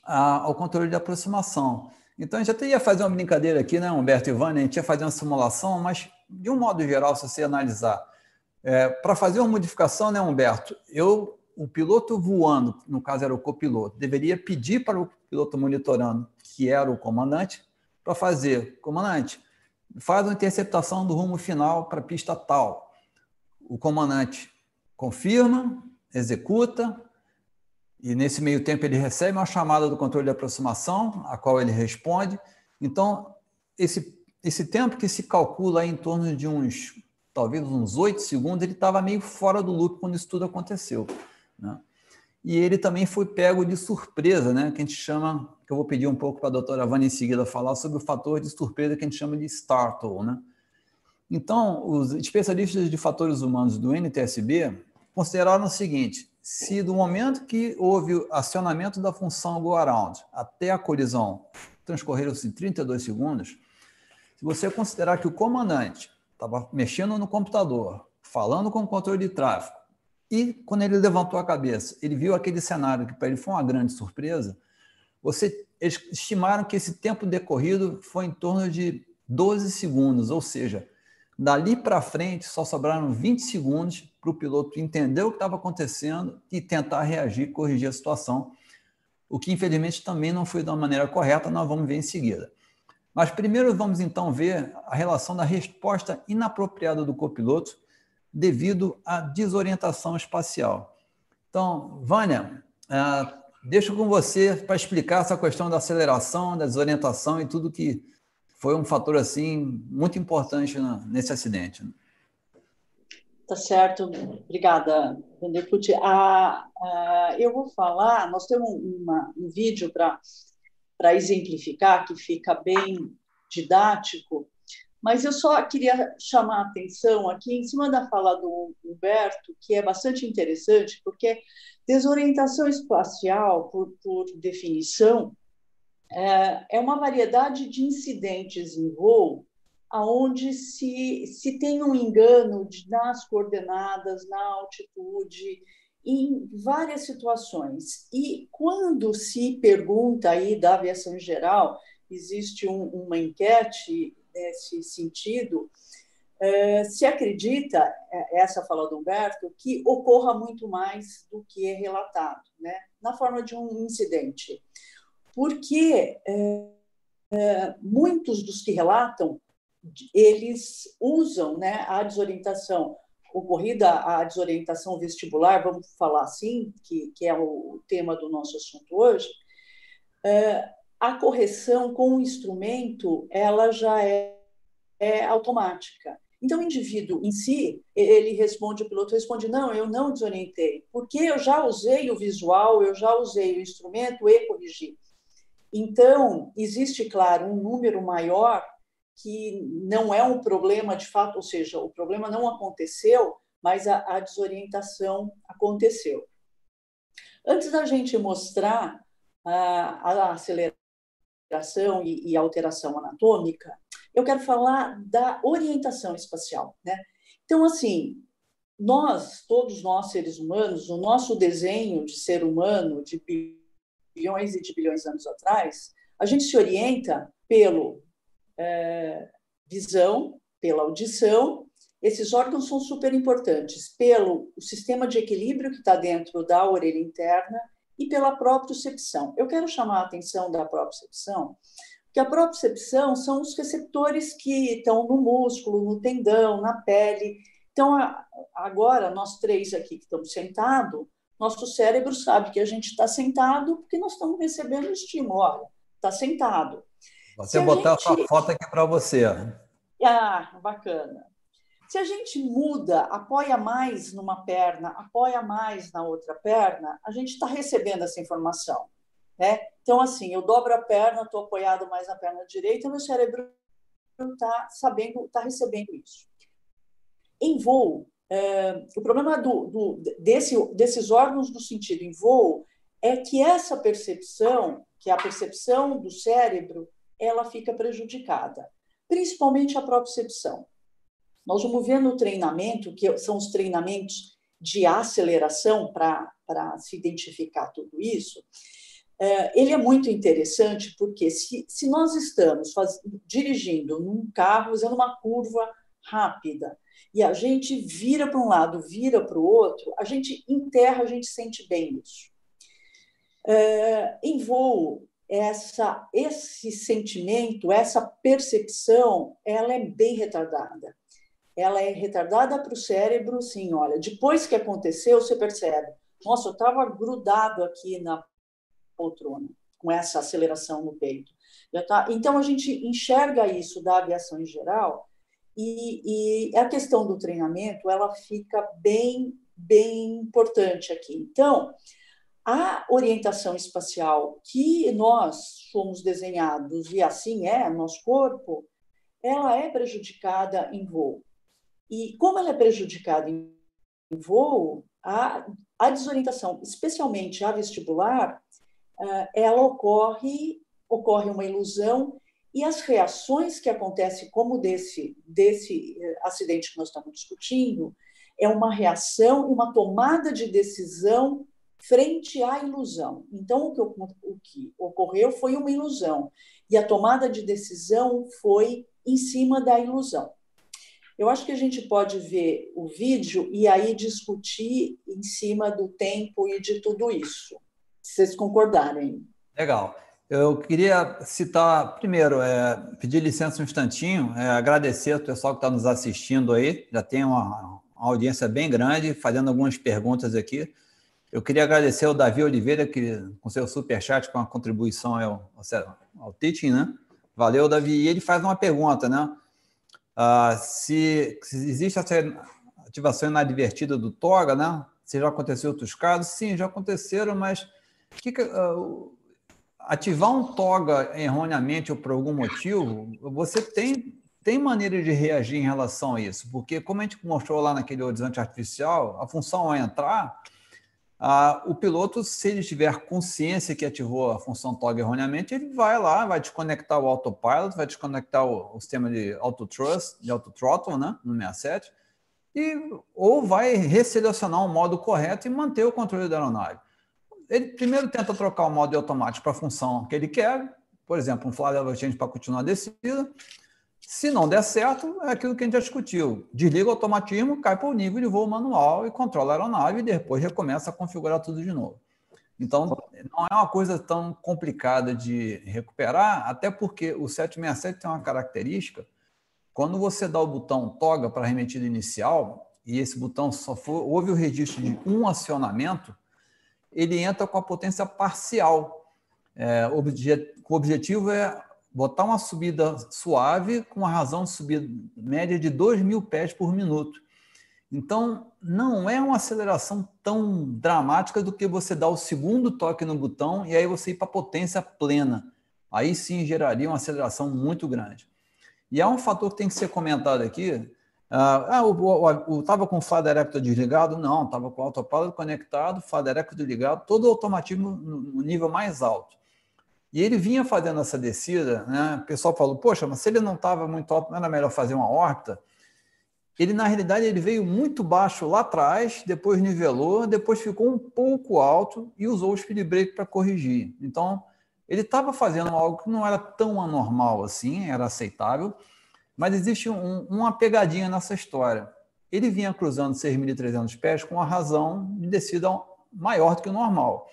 a, ao controle de aproximação. Então, a gente até ia fazer uma brincadeira aqui, né, Humberto e Ivani? A gente ia fazer uma simulação, mas, de um modo geral, se você analisar, é, para fazer uma modificação, né, Humberto, eu, o piloto voando, no caso era o copiloto, deveria pedir para o piloto monitorando, que era o comandante, para fazer, comandante, faz uma interceptação do rumo final para a pista tal. O comandante confirma, executa, e nesse meio tempo ele recebe uma chamada do controle de aproximação, a qual ele responde. Então, esse esse tempo que se calcula em torno de uns, talvez uns oito segundos, ele estava meio fora do loop quando isso tudo aconteceu. Né? E ele também foi pego de surpresa, né? que a gente chama, que eu vou pedir um pouco para a doutora Vânia em seguida falar sobre o fator de surpresa que a gente chama de startle. Né? Então, os especialistas de fatores humanos do NTSB consideraram o seguinte, se do momento que houve o acionamento da função go around até a colisão transcorreram-se 32 segundos, se você considerar que o comandante estava mexendo no computador, falando com o controle de tráfego, e quando ele levantou a cabeça, ele viu aquele cenário que para ele foi uma grande surpresa, você, eles estimaram que esse tempo decorrido foi em torno de 12 segundos, ou seja, dali para frente só sobraram 20 segundos para o piloto entender o que estava acontecendo e tentar reagir, corrigir a situação, o que infelizmente também não foi da maneira correta, nós vamos ver em seguida. Mas primeiro vamos então ver a relação da resposta inapropriada do copiloto devido à desorientação espacial. Então, Vânia, uh, deixo com você para explicar essa questão da aceleração, da desorientação e tudo que foi um fator assim muito importante nesse acidente. Tá certo, obrigada, Vanderput. Ah, ah, eu vou falar, nós temos uma, um vídeo para para exemplificar, que fica bem didático, mas eu só queria chamar a atenção aqui em cima da fala do Humberto, que é bastante interessante, porque desorientação espacial, por, por definição, é, é uma variedade de incidentes em voo aonde se, se tem um engano de, nas coordenadas, na altitude, em várias situações. E quando se pergunta aí da aviação em geral, existe um, uma enquete nesse sentido, é, se acredita, é, essa fala do Humberto, que ocorra muito mais do que é relatado, né? na forma de um incidente. Porque é, muitos dos que relatam, eles usam né, a desorientação ocorrida a desorientação vestibular, vamos falar assim, que, que é o tema do nosso assunto hoje, é, a correção com o instrumento ela já é, é automática. Então, o indivíduo em si, ele responde, o piloto responde, não, eu não desorientei, porque eu já usei o visual, eu já usei o instrumento e corrigi. Então, existe, claro, um número maior que não é um problema de fato, ou seja, o problema não aconteceu, mas a, a desorientação aconteceu. Antes da gente mostrar a, a aceleração e, e alteração anatômica, eu quero falar da orientação espacial. Né? Então, assim, nós, todos nós seres humanos, o nosso desenho de ser humano de bilhões e de bilhões de anos atrás, a gente se orienta pelo é, visão, pela audição. Esses órgãos são super importantes pelo sistema de equilíbrio que está dentro da orelha interna e pela propriocepção. Eu quero chamar a atenção da propriocepção, porque a propriocepção são os receptores que estão no músculo, no tendão, na pele. Então, agora, nós três aqui que estamos sentados, nosso cérebro sabe que a gente está sentado porque nós estamos recebendo estímulo. Olha, está sentado. Você botar a sua foto aqui para você. Ah, bacana. Se a gente muda, apoia mais numa perna, apoia mais na outra perna, a gente está recebendo essa informação. Né? Então, assim, eu dobro a perna, estou apoiado mais na perna direita, meu cérebro está sabendo, está recebendo isso. Em voo, é, o problema do, do, desse, desses órgãos do sentido em voo é que essa percepção, que é a percepção do cérebro, ela fica prejudicada, principalmente a propriocepção. Nós vamos ver no treinamento, que são os treinamentos de aceleração para se identificar tudo isso, é, ele é muito interessante porque se, se nós estamos faz, dirigindo num carro, fazendo uma curva rápida, e a gente vira para um lado, vira para o outro, a gente enterra, a gente sente bem isso. É, em voo, essa, esse sentimento, essa percepção, ela é bem retardada. Ela é retardada para o cérebro, sim, olha, depois que aconteceu, você percebe, nossa, eu estava grudado aqui na poltrona, com essa aceleração no peito. Tá? Então, a gente enxerga isso da aviação em geral e, e a questão do treinamento ela fica bem, bem importante aqui. Então, a orientação espacial que nós fomos desenhados, e assim é nosso corpo, ela é prejudicada em voo. E como ela é prejudicada em voo, a, a desorientação, especialmente a vestibular, eh, ela ocorre, ocorre uma ilusão e as reações que acontecem, como desse, desse eh, acidente que nós estamos discutindo, é uma reação, uma tomada de decisão frente à ilusão. Então, o que, o que ocorreu foi uma ilusão, e a tomada de decisão foi em cima da ilusão. Eu acho que a gente pode ver o vídeo e aí discutir em cima do tempo e de tudo isso, se vocês concordarem. Legal. Eu queria citar, primeiro, é, pedir licença um instantinho, é, agradecer ao pessoal que está nos assistindo aí, já tem uma, uma, audiência bem grande, fazendo algumas perguntas aqui. Eu queria agradecer ao Davi Oliveira, que com seu superchat, com a contribuição ao, ao, ao teaching, né? Valeu, Davi. E ele faz uma pergunta, né? Ah, se, se, existe essa ativação inadvertida do TOGA, né? Se já aconteceu outros casos, sim, já aconteceram, mas que, uh, ativar um toga erroneamente ou por algum motivo, você tem, tem maneira de reagir em relação a isso, porque como a gente mostrou lá naquele horizonte artificial, a função é entrar, ah, o piloto, se ele tiver consciência que ativou a função toga erroneamente, ele vai lá, vai desconectar o autopilot, vai desconectar o, o sistema de auto thrust, de auto throttle, né, no 67, e, ou vai resselecionar o modo correto e manter o controle da aeronave ele primeiro tenta trocar o modo automático para a função que ele quer, por exemplo, um fly change para continuar a descida. Se não der certo, é aquilo que a gente já discutiu. Desliga o automatismo, cai para o nível de voo manual e controla a aeronave e depois recomeça a configurar tudo de novo. Então, não é uma coisa tão complicada de recuperar, até porque o 767 tem uma característica. Quando você dá o botão toga para remetida inicial, e esse botão só for, houve o registro de um acionamento, ele entra com a potência parcial. É, o objetivo é botar uma subida suave com uma razão de subida média de 2 mil pés por minuto. Então, não é uma aceleração tão dramática do que você dar o segundo toque no botão e aí você ir para a potência plena. Aí sim geraria uma aceleração muito grande. E há um fator que tem que ser comentado aqui, ah, ah o estava com o Faderecto desligado? Não, estava com o autopilot conectado, Faderecto desligado, todo o automatismo no nível mais alto. E ele vinha fazendo essa descida, né? o pessoal falou, poxa, mas se ele não estava muito alto, não era melhor fazer uma órbita? Ele, na realidade, ele veio muito baixo lá atrás, depois nivelou, depois ficou um pouco alto e usou o speed brake para corrigir. Então, ele estava fazendo algo que não era tão anormal assim, era aceitável, mas existe um, uma pegadinha nessa história. Ele vinha cruzando 6.300 pés com a razão de descida maior do que o normal.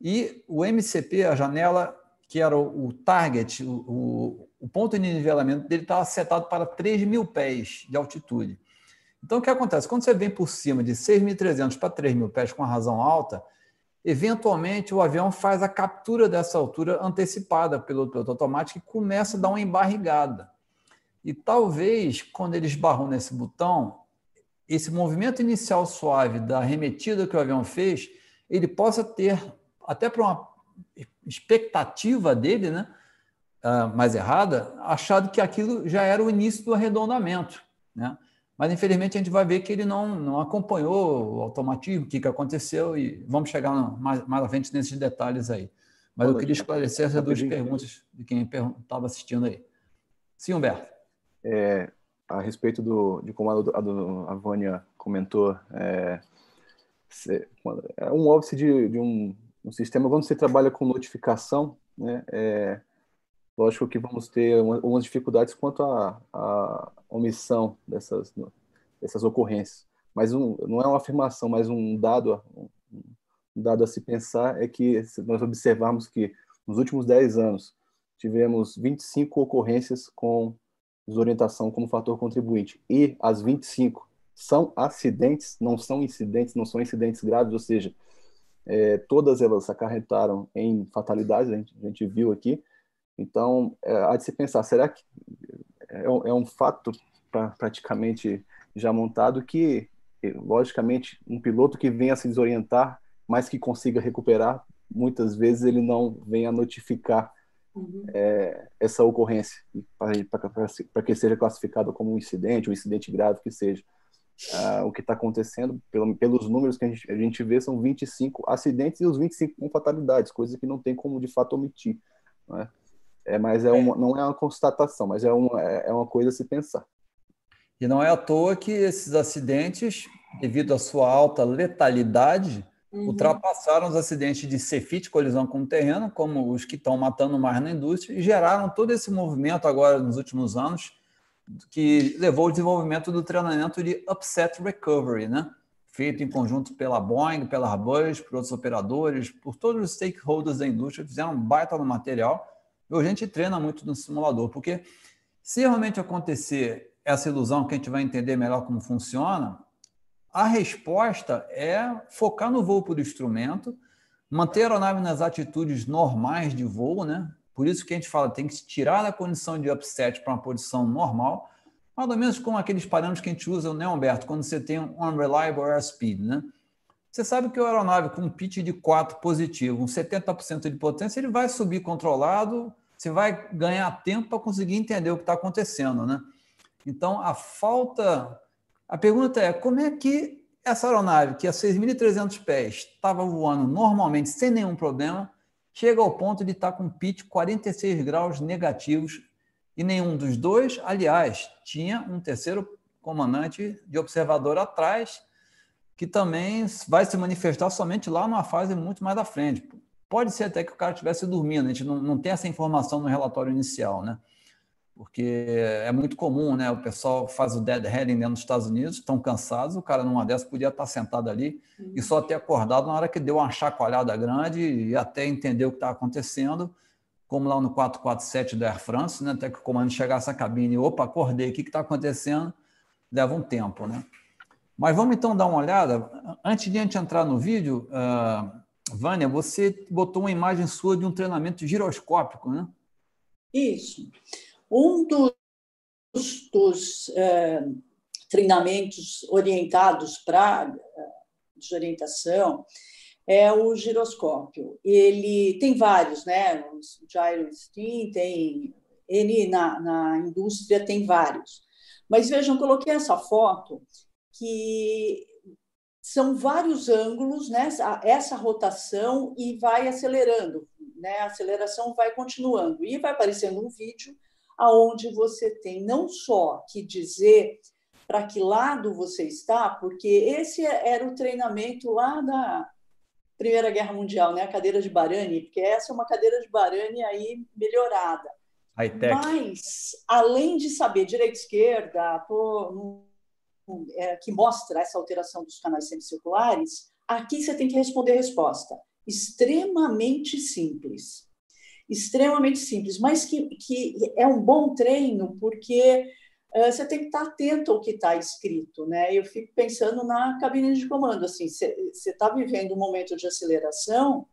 E o MCP, a janela, que era o, target, o, o, ponto de nivelamento dele estava setado para 3 mil pés de altitude. Então, o que acontece? Quando você vem por cima de 6.300 para 3 mil pés com a razão alta, eventualmente o avião faz a captura dessa altura antecipada pelo piloto automático e começa a dar uma embarrigada. E talvez, quando ele esbarrou nesse botão, esse movimento inicial suave da arremetida que o avião fez, ele possa ter, até para uma expectativa dele, né, uh, mais errada, achado que aquilo já era o início do arredondamento. Né? Mas, infelizmente, a gente vai ver que ele não, não acompanhou o automatismo, o que, que aconteceu, e vamos chegar mais, mais à frente nesses detalhes aí. Mas eu queria esclarecer essas duas perguntas de quem estava assistindo aí. Sim, Humberto é, a respeito do, de como a, a, a Vânia comentou, é, é um office de, de um, um, sistema, quando você trabalha com notificação, né, é, lógico que vamos ter algumas dificuldades quanto à, à omissão dessas, dessas ocorrências. Mas um, não é uma afirmação, mas um dado, um dado a se pensar é que se nós observarmos que nos últimos 10 anos tivemos 25 ocorrências com desorientação como fator contribuinte e as 25 são acidentes, não são incidentes, não são incidentes graves, ou seja, é, todas elas acarretaram em fatalidades, a gente, a gente viu aqui, Então, é, há de se pensar, será que é, é um fato pra, praticamente já montado que, logicamente, um piloto que venha a se desorientar, mas que consiga recuperar, muitas vezes ele não vem a notificar uhum. é, essa ocorrência para que seja classificado como um incidente, um incidente grave que seja. Uh, o que está acontecendo, pelo, pelos números que a gente, a gente, vê, são 25 acidentes e os 25 com fatalidades, coisa que não tem como de fato omitir. Não é, é mas é, é. Uma, não é uma constatação, mas é uma, é, é uma coisa a se pensar. E não é à toa que esses acidentes, devido à sua alta letalidade, uhum. ultrapassaram os acidentes de cefite, colisão com o terreno, como os que estão matando mais na indústria, e geraram todo esse movimento agora nos últimos anos, que levou ao desenvolvimento do treinamento de upset recovery, né? feito em conjunto pela Boeing, pela Airbus, por outros operadores, por todos os stakeholders da indústria, fizeram um baita no material. E a gente treina muito no simulador, porque se realmente acontecer essa ilusão que a gente vai entender melhor como funciona, a resposta é focar no voo por instrumento, manter a aeronave nas atitudes normais de voo, né? Por isso que a gente fala, tem que se tirar da condição de upset para uma posição normal, mais ou menos como aqueles parâmetros que a gente usa, né, Humberto, quando você tem um unreliable airspeed, né? Você sabe que a aeronave com um pitch de 4 positivo, um 70% de potência, ele vai subir controlado, você vai ganhar tempo para conseguir entender o que está acontecendo, né? Então, a falta. A pergunta é: como é que essa aeronave, que a 6.300 pés estava voando normalmente sem nenhum problema, chega ao ponto de estar tá com pitch 46 graus negativos e nenhum dos dois, aliás, tinha um terceiro comandante de observador atrás, que também vai se manifestar somente lá numa fase muito mais à frente. Pode ser até que o cara estivesse dormindo, a gente não, não tem essa informação no relatório inicial, né? Porque é muito comum, né? O pessoal faz o deadheading dentro dos Estados Unidos, estão cansados, o cara numa dessas podia estar sentado ali uhum. e só ter acordado na hora que deu uma chacoalhada grande e até entender o que está acontecendo, como lá no 447 da Air France, né? Até que o comando chegasse à cabine, opa, acordei, o que está acontecendo? Leva um tempo, né? Mas vamos então dar uma olhada. Antes de a gente entrar no vídeo, uh, Vânia, você botou uma imagem sua de um treinamento giroscópico, né? Isso. Um dos, dos é, treinamentos orientados para é, desorientação é o giroscópio. Ele tem vários, né? O gyro steam tem ele na, na indústria tem vários. Mas vejam, coloquei essa foto que são vários ângulos, né? Essa rotação e vai acelerando, né? A aceleração vai continuando e vai aparecendo um vídeo aonde você tem não só que dizer para que lado você está, porque esse era o treinamento lá da Primeira Guerra Mundial, né? A cadeira de Barani, porque essa é uma cadeira de Barani aí melhorada. Mas, além de saber direita esquerda, tô, é, que mostra essa alteração dos canais semicirculares, aqui você tem que responder a resposta. Extremamente simples extremamente simples, mas que, que é um bom treino porque uh, você tem que estar atento ao que está escrito, né? Eu fico pensando na cabine de comando, assim, você está vivendo um momento de aceleração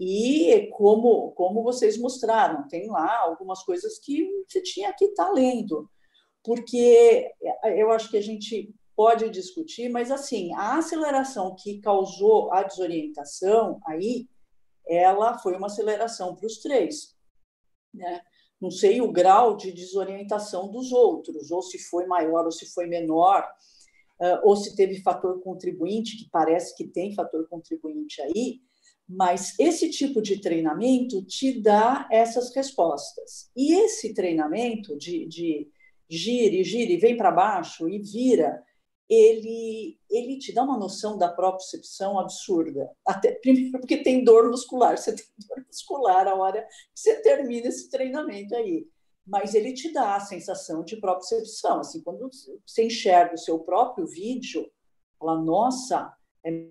e como como vocês mostraram, tem lá algumas coisas que você tinha que estar tá lendo, porque eu acho que a gente pode discutir, mas assim, a aceleração que causou a desorientação aí ela foi uma aceleração para os três. Né? Não sei o grau de desorientação dos outros, ou se foi maior ou se foi menor, ou se teve fator contribuinte, que parece que tem fator contribuinte aí, mas esse tipo de treinamento te dá essas respostas. E esse treinamento de, de gire, gire, vem para baixo e vira, ele, ele te dá uma noção da propriocepção absurda. Até, <laughs> primeiro, porque tem dor muscular, você tem dor muscular a hora que você termina esse treinamento aí. Mas ele te dá a sensação de propriocepção. Assim, quando você enxerga o seu próprio vídeo, fala, nossa, é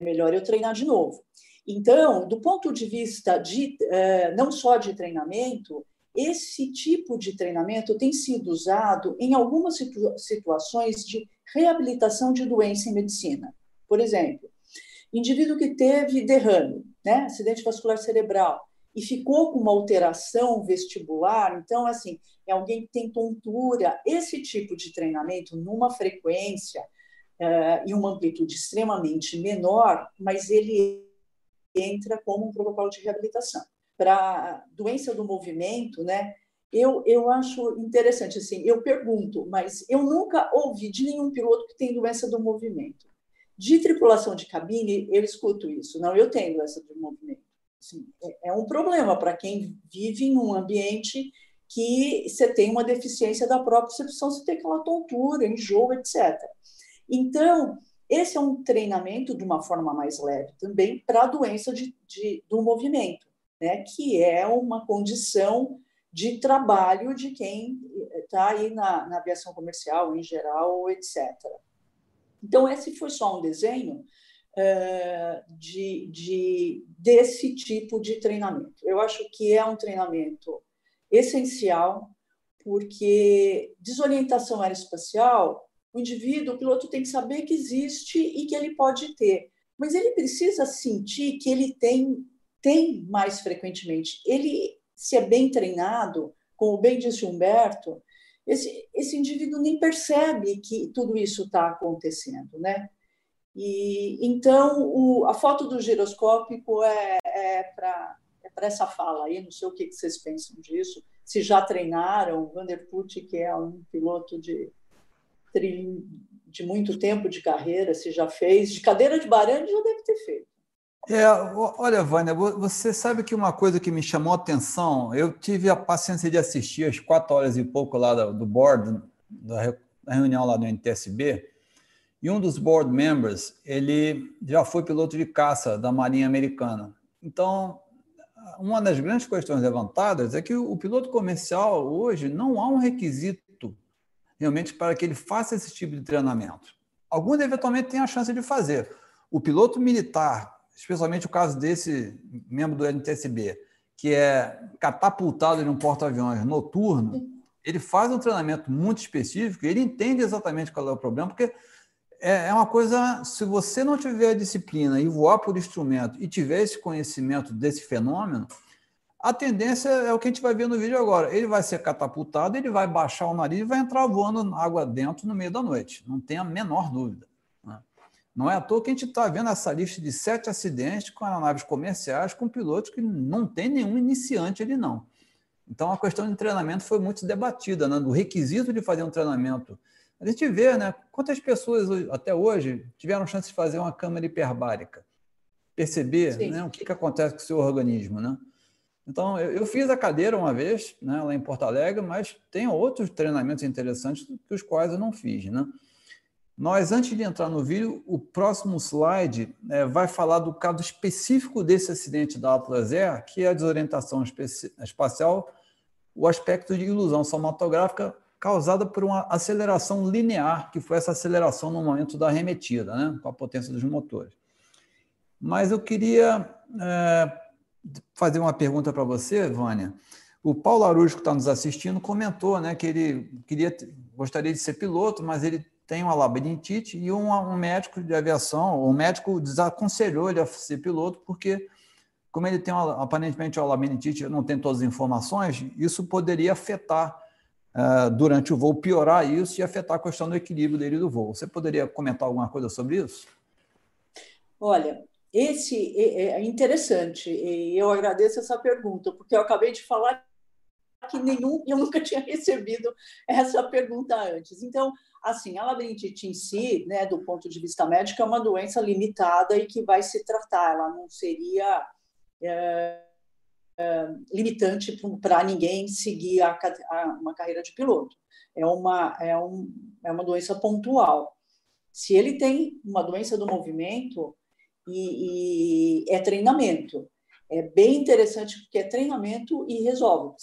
melhor eu treinar de novo. Então, do ponto de vista de eh, não só de treinamento, esse tipo de treinamento tem sido usado em algumas situa situações de reabilitação de doença em medicina. Por exemplo, indivíduo que teve derrame, né, acidente vascular cerebral, e ficou com uma alteração vestibular, então, assim, é alguém que tem tontura, esse tipo de treinamento, numa frequência uh, e uma amplitude extremamente menor, mas ele entra como um protocolo de reabilitação. Para doença do movimento, né, eu, eu acho interessante, assim, eu pergunto, mas eu nunca ouvi de nenhum piloto que tem doença do movimento. De tripulação de cabine, eu escuto isso. Não, eu tenho doença do movimento. Assim, é, é um problema para quem vive em um ambiente que você tem uma deficiência da própria percepção, você tem aquela tontura, enjoo, etc. Então, esse é um treinamento de uma forma mais leve também para a doença de, de, do movimento, né? que é uma condição de trabalho de quem está aí na, na, aviação comercial em geral, etc. Então, esse foi só um desenho uh, de, de, desse tipo de treinamento. Eu acho que é um treinamento essencial, porque desorientação aeroespacial, o indivíduo, o piloto tem que saber que existe e que ele pode ter, mas ele precisa sentir que ele tem, tem mais frequentemente. Ele, se é bem treinado, como bem disse Humberto, esse, esse indivíduo nem percebe que tudo isso está acontecendo, né? E então o, a foto do giroscópico é, é para para essa fala aí, não sei o que vocês pensam disso, se já treinaram, o Vanderput, que é um piloto de, de muito tempo de carreira, se já fez, de cadeira de barande já deve ter feito. É, olha, Vânia, você sabe que uma coisa que me chamou a atenção, eu tive a paciência de assistir as quatro horas e pouco lá do board, da reunião lá do NTSB, e um dos board members, ele já foi piloto de caça da Marinha Americana. Então, uma das grandes questões levantadas é que o piloto comercial hoje não há um requisito realmente para que ele faça esse tipo de treinamento. Alguns eventualmente têm a chance de fazer. O piloto militar, especialmente o caso desse membro do NTSB, que é catapultado em um porta-aviões noturno, ele faz um treinamento muito específico, ele entende exatamente qual é o problema, porque é, é uma coisa, se você não tiver a disciplina e voar por instrumento e tiver esse conhecimento desse fenômeno, a tendência é o que a gente vai ver no vídeo agora. Ele vai ser catapultado, ele vai baixar o nariz e vai entrar voando água dentro no meio da noite. Não tem a menor dúvida. Não é à toa que a gente está vendo essa lista de sete acidentes com aeronaves comerciais com pilotos que não tem nenhum iniciante ali, não. Então, a questão de treinamento foi muito debatida, né? do requisito de fazer um treinamento a gente vê, né? Quantas pessoas até hoje tiveram chance de fazer uma câmara hiperbárica? Perceber né, o que, que acontece com o seu organismo, né? Então, eu, eu, fiz a cadeira uma vez, né, lá em Porto Alegre, mas tem outros treinamentos interessantes que os quais eu não fiz, né? Nós, antes de entrar no vídeo, o próximo slide é, vai falar do caso específico desse acidente da Atlas Air, que é a desorientação espacial, o aspecto de ilusão somatográfica causada por uma aceleração linear, que foi essa aceleração no momento da arremetida, né, com a potência dos motores. Mas eu queria é, fazer uma pergunta para você, Vânia. O Paulo Arujo, que está nos assistindo, comentou né, que ele queria, gostaria de ser piloto, mas ele tem uma labirintite e um, um médico de aviação, o médico desaconselhou ele a ser piloto porque, como ele tem uma, aparentemente uma labirintite, não tem todas as informações, isso poderia afetar uh, durante o voo piorar isso e afetar a questão do equilíbrio dele do voo. Você poderia comentar alguma coisa sobre isso? Olha, esse é, é interessante e eu agradeço essa pergunta porque eu acabei de falar que nenhum eu nunca tinha <laughs> recebido essa pergunta antes. Então, assim, a labirintite em si, né, do ponto de vista médico, é uma doença limitada e que vai se tratar. Ela não seria é, limitante para ninguém seguir a, a, uma carreira de piloto. É uma, é, um, é uma doença pontual. Se ele tem uma doença do movimento, e, e é treinamento. É bem interessante porque é treinamento e resolve.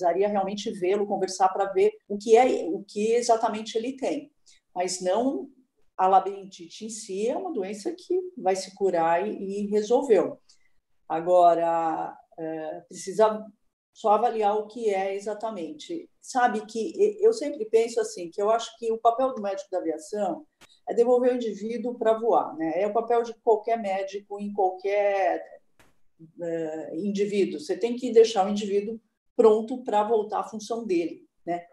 Precisaria realmente vê-lo, conversar para ver o que é, o que exatamente ele tem. Mas não a labirintite em si é uma doença que vai se curar e, e resolveu. Agora, é, precisa só avaliar o que é exatamente. Sabe que eu sempre penso assim, que eu acho que o papel do médico da aviação é devolver o indivíduo para voar, né? É o papel de qualquer médico em qualquer é, indivíduo, você tem que deixar o indivíduo pronto para voltar à função dele. Né?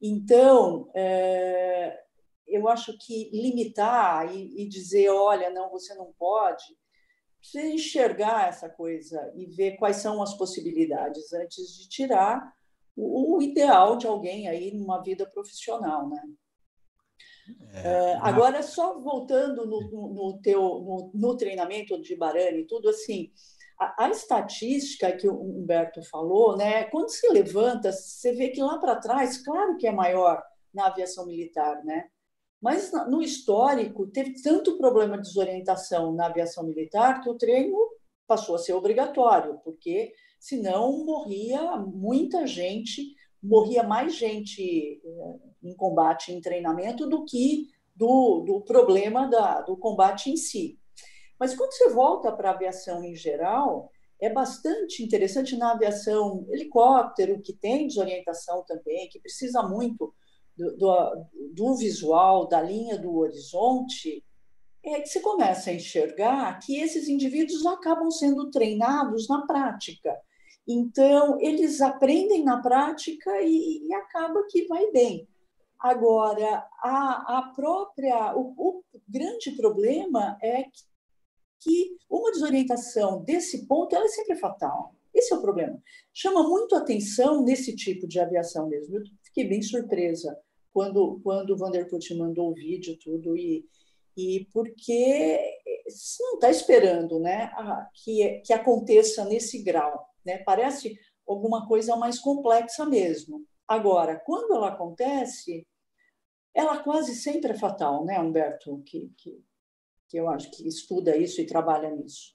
Então, é, eu acho que limitar e, e, dizer, olha, não, você não pode, você enxergar essa coisa e ver quais são as possibilidades antes de tirar o, o ideal de alguém aí numa vida profissional, né? É, é, agora, só voltando no, no, no teu no, no, treinamento de Barani, tudo assim, a, a, estatística que o Humberto falou, né? Quando se levanta, você vê que lá para trás, claro que é maior na aviação militar, né? Mas no histórico teve tanto problema de desorientação na aviação militar que o treino passou a ser obrigatório, porque senão morria muita gente, morria mais gente eh, em combate, em treinamento, do que do, do problema da, do combate em si. Mas quando você volta para a aviação em geral, é bastante interessante na aviação helicóptero, que tem desorientação também, que precisa muito do, do, do visual, da linha do horizonte, é que você começa a enxergar que esses indivíduos acabam sendo treinados na prática. Então, eles aprendem na prática e, e acaba que vai bem. Agora, a, a própria. O, o, grande problema é que, uma desorientação desse ponto ela é sempre fatal. Esse é o problema. Chama muito atenção nesse tipo de aviação mesmo. Eu fiquei bem surpresa quando, quando o Vanderput mandou o vídeo tudo e, e porque você não está esperando né, que, que aconteça nesse grau. Né? Parece alguma coisa mais complexa mesmo. Agora, quando ela acontece, ela quase sempre é fatal, né, Humberto? Que, que, que eu acho que estuda isso e trabalha nisso.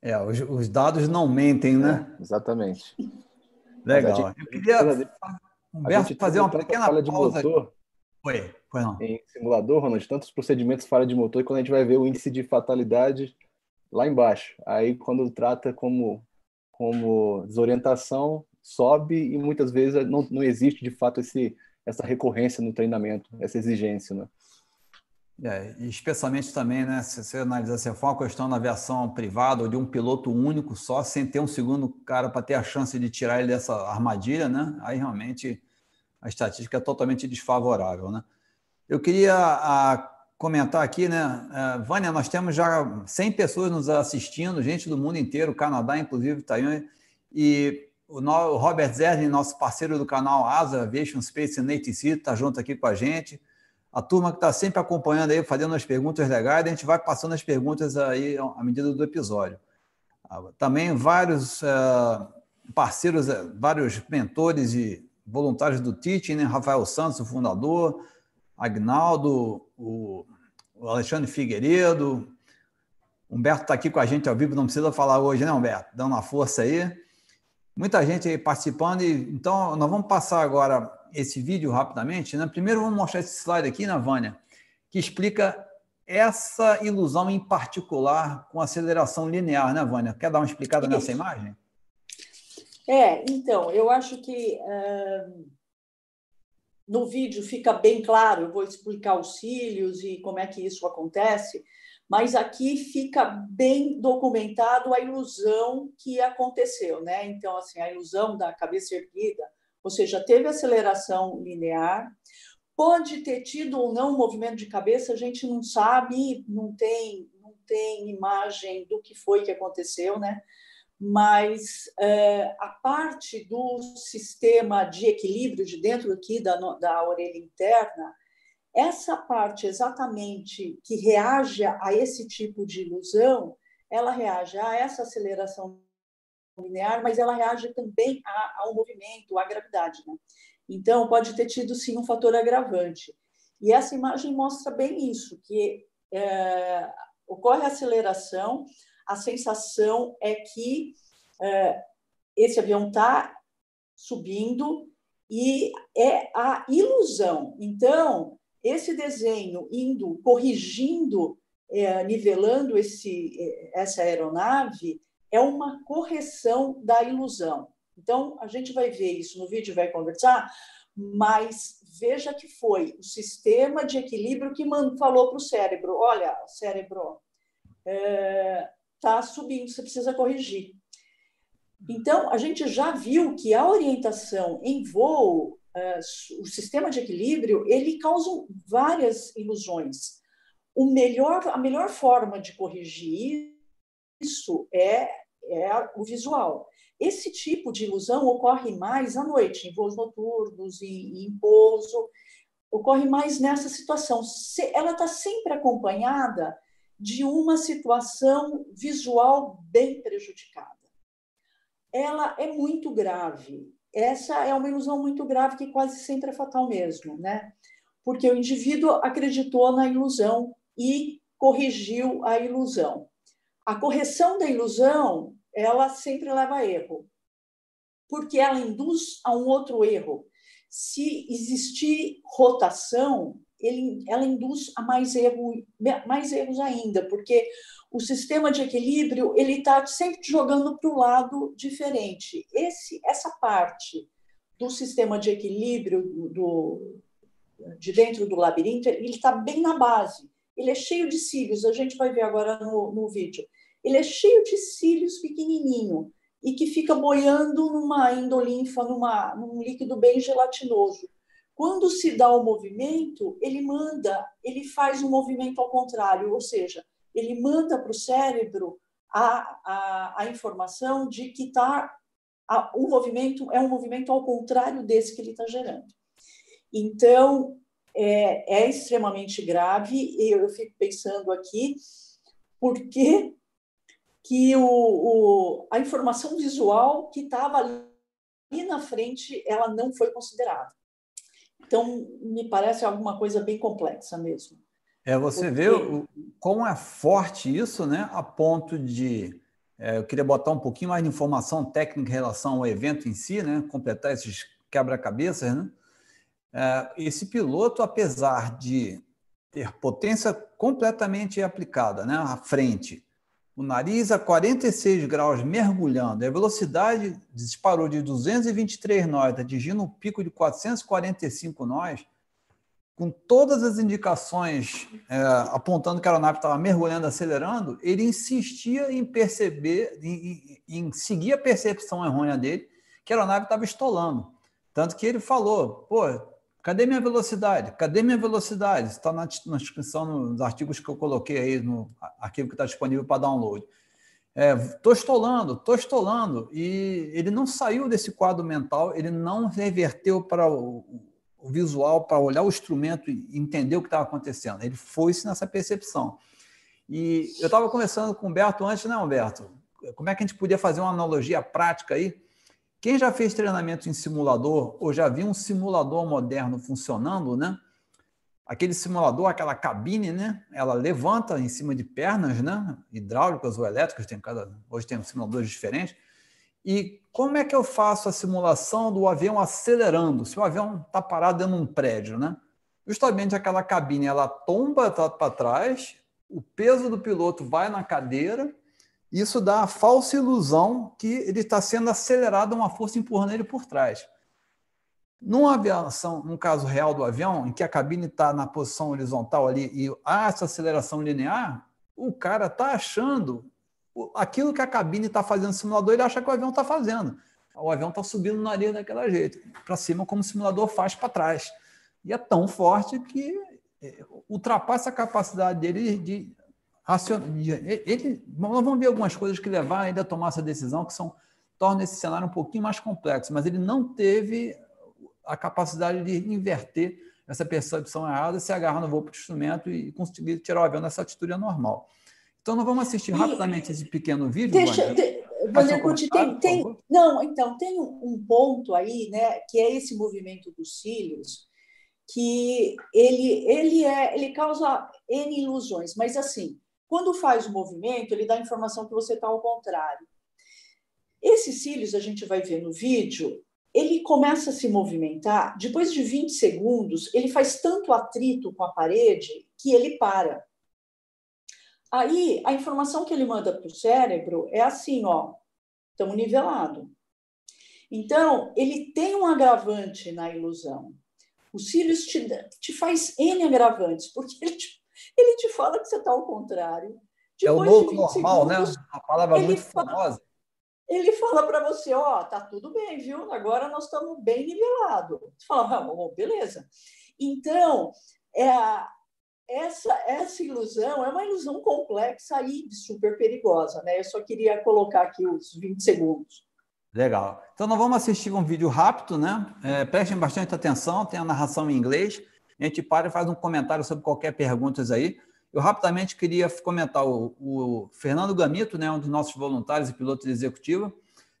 É, os, os dados não mentem, né? É, exatamente. Legal. Gente, eu queria, Humberto, fazer uma pequena falha de pausa. Motor, Foi, foi não. Em simulador, Ronald, tantos procedimentos falha de motor, e quando a gente vai ver o índice de fatalidade lá embaixo. Aí, quando trata como, como desorientação, sobe e muitas vezes não, não existe, de fato, esse, essa recorrência no treinamento, essa exigência, né? É, especialmente também, né, se você analisar se for uma questão na aviação privada ou de um piloto único só, sem ter um segundo cara para ter a chance de tirar ele dessa armadilha, né? Aí realmente a estatística é totalmente desfavorável, né? Eu queria a, comentar aqui, né? Uh, Vânia, nós temos já 100 pessoas nos assistindo, gente do mundo inteiro, Canadá, inclusive, Taiwan, e o, no, o Robert Zerlin, nosso parceiro do canal Asa Aviation Space ATC, está junto aqui com a gente. A turma que está sempre acompanhando aí, fazendo as perguntas legais, a gente vai passando as perguntas aí à medida do episódio. Ah, também vários uh, parceiros, uh, vários mentores e voluntários do Teaching, né? Rafael Santos, o fundador, Agnaldo, o, Alexandre Figueiredo, Humberto está aqui com a gente ao vivo, não precisa falar hoje, né, Humberto? Dando uma força aí. Muita gente aí participando, e, então nós vamos passar agora esse vídeo rapidamente. Né? Primeiro vamos mostrar esse slide aqui, né, Vânia, que explica essa ilusão em particular com aceleração linear, né, Vânia? Quer dar uma explicada Isso. nessa imagem? É, então, eu acho que uh, no vídeo fica bem claro, eu vou explicar os cílios e como é que isso acontece, mas aqui fica bem documentado a ilusão que aconteceu, né? Então, assim, a ilusão da cabeça erguida, ou seja, teve aceleração linear, pode ter tido ou não um movimento de cabeça, a gente não sabe, não tem, não tem imagem do que foi que aconteceu, né? mas é, a parte do sistema de equilíbrio de dentro aqui da, da orelha interna, essa parte exatamente que reage a esse tipo de ilusão, ela reage a essa aceleração linear, mas ela reage também ao movimento, à gravidade. Né? Então, pode ter tido sim um fator agravante. E essa imagem mostra bem isso, que é, ocorre a aceleração, a sensação é que é, esse avião está subindo e é a ilusão. Então, esse desenho indo, corrigindo, é, nivelando esse, é, essa aeronave, é uma correção da ilusão. Então, a gente vai ver isso no vídeo, vai conversar, mas veja que foi o sistema de equilíbrio que falou para o cérebro: olha, cérebro, é, está subindo, você precisa corrigir. Então, a gente já viu que a orientação em voo, uh, o sistema de equilíbrio, ele causa várias ilusões. O melhor, a melhor forma de corrigir isso é, é o visual. Esse tipo de ilusão ocorre mais à noite, em voos noturnos, em, em pouso, ocorre mais nessa situação. Ela está sempre acompanhada de uma situação visual bem prejudicada. Ela é muito grave. Essa é uma ilusão muito grave que quase sempre é fatal mesmo, né? Porque o indivíduo acreditou na ilusão e corrigiu a ilusão. A correção da ilusão, ela sempre leva a erro, porque ela induz a um outro erro. Se existir rotação, ele, ela induz a mais, erro, mais erros ainda, porque o sistema de equilíbrio ele está sempre jogando para o lado diferente. Esse, essa parte do sistema de equilíbrio do, de dentro do labirinto, ele está bem na base. Ele é cheio de cílios, a gente vai ver agora no, no vídeo. Ele é cheio de cílios pequenininho e que fica boiando numa endolinfa, numa, num líquido bem gelatinoso. Quando se dá o movimento, ele manda, ele faz um movimento ao contrário, ou seja, ele manda para o cérebro a, a, a, informação de que tá, a, o movimento é um movimento ao contrário desse que ele está gerando. Então, é, é, extremamente grave, e eu fico pensando aqui, por que, que o, o, a informação visual que estava ali na frente, ela não foi considerada. Então, me parece alguma coisa bem complexa mesmo. É, você Porque... vê o, como é forte isso, né? A ponto de. É, eu queria botar um pouquinho mais de informação técnica em relação ao evento em si, né? Completar esses quebra-cabeças, né? É, esse piloto, apesar de ter potência completamente aplicada, né? À frente, o nariz a 46 graus mergulhando, a velocidade disparou de 223 nós, atingindo um pico de 445 nós, com todas as indicações é, apontando que a aeronave estava mergulhando, acelerando, ele insistia em perceber, em, em, seguir a percepção errônea dele, que a aeronave estava estolando. Tanto que ele falou, pô, Cadê minha velocidade? Cadê minha velocidade? Está na, descrição nos artigos que eu coloquei aí no arquivo que está disponível para download. Estou é, estolando, estou estolando. E ele não saiu desse quadro mental, ele não reverteu para o, o visual, para olhar o instrumento e entender o que estava acontecendo. Ele foi-se nessa percepção. E eu estava conversando com o Humberto antes, né, Humberto? Como é que a gente podia fazer uma analogia prática aí? Quem já fez treinamento em simulador ou já viu um simulador moderno funcionando, né? Aquele simulador, aquela cabine, né? Ela levanta em cima de pernas, né? Hidráulicas ou elétricas, tem cada, hoje tem simuladores diferentes. E como é que eu faço a simulação do avião acelerando? Se o avião está parado dentro de um prédio, né? Justamente aquela cabine, ela tomba para trás, o peso do piloto vai na cadeira isso dá a falsa ilusão que ele está sendo acelerado uma força empurrando ele por trás. Numa aviação, num caso real do avião, em que a cabine está na posição horizontal ali e há essa aceleração linear, o cara está achando aquilo que a cabine está fazendo no simulador, ele acha que o avião está fazendo. O avião está subindo no nariz daquela jeito, para cima, como o simulador faz para trás. E é tão forte que é, ultrapassa a capacidade dele de ele, nós vamos ver algumas coisas que levaram ele a tomar essa decisão, que são tornam esse cenário um pouquinho mais complexo, mas ele não teve a capacidade de inverter essa percepção errada, se agarrar no voo para o instrumento e conseguir tirar o avião nessa atitude anormal. Então, nós vamos assistir rapidamente esse pequeno vídeo. Deixa, de, Vanecuti, tem, tem, não, então, tem um ponto aí, né, que é esse movimento dos cílios, que ele, ele, é, ele causa N ilusões, mas assim, quando faz o movimento, ele dá a informação que você está ao contrário. Esses cílios, a gente vai ver no vídeo, ele começa a se movimentar, depois de 20 segundos, ele faz tanto atrito com a parede que ele para. Aí, a informação que ele manda para o cérebro é assim, ó, estamos nivelado. Então, ele tem um agravante na ilusão. Os cílios te, te faz N agravantes, porque ele te ele te fala que você está ao contrário. é o novo normal, né? segundos, né? Uma palavra muito famosa. Ele fala para você, ó, oh, tá tudo bem, viu? Agora nós estamos bem nivelados. Você fala, ah, oh, beleza. Então, é, essa, essa ilusão é uma ilusão complexa e super perigosa, né? Eu só queria colocar aqui os 20 segundos. Legal. Então, nós vamos assistir um vídeo rápido, né? É, prestem bastante atenção, tem a narração em inglês. A gente para e faz um comentário sobre qualquer pergunta aí. Eu rapidamente queria comentar o, o, Fernando Gamito, né, um dos nossos voluntários e piloto executivo,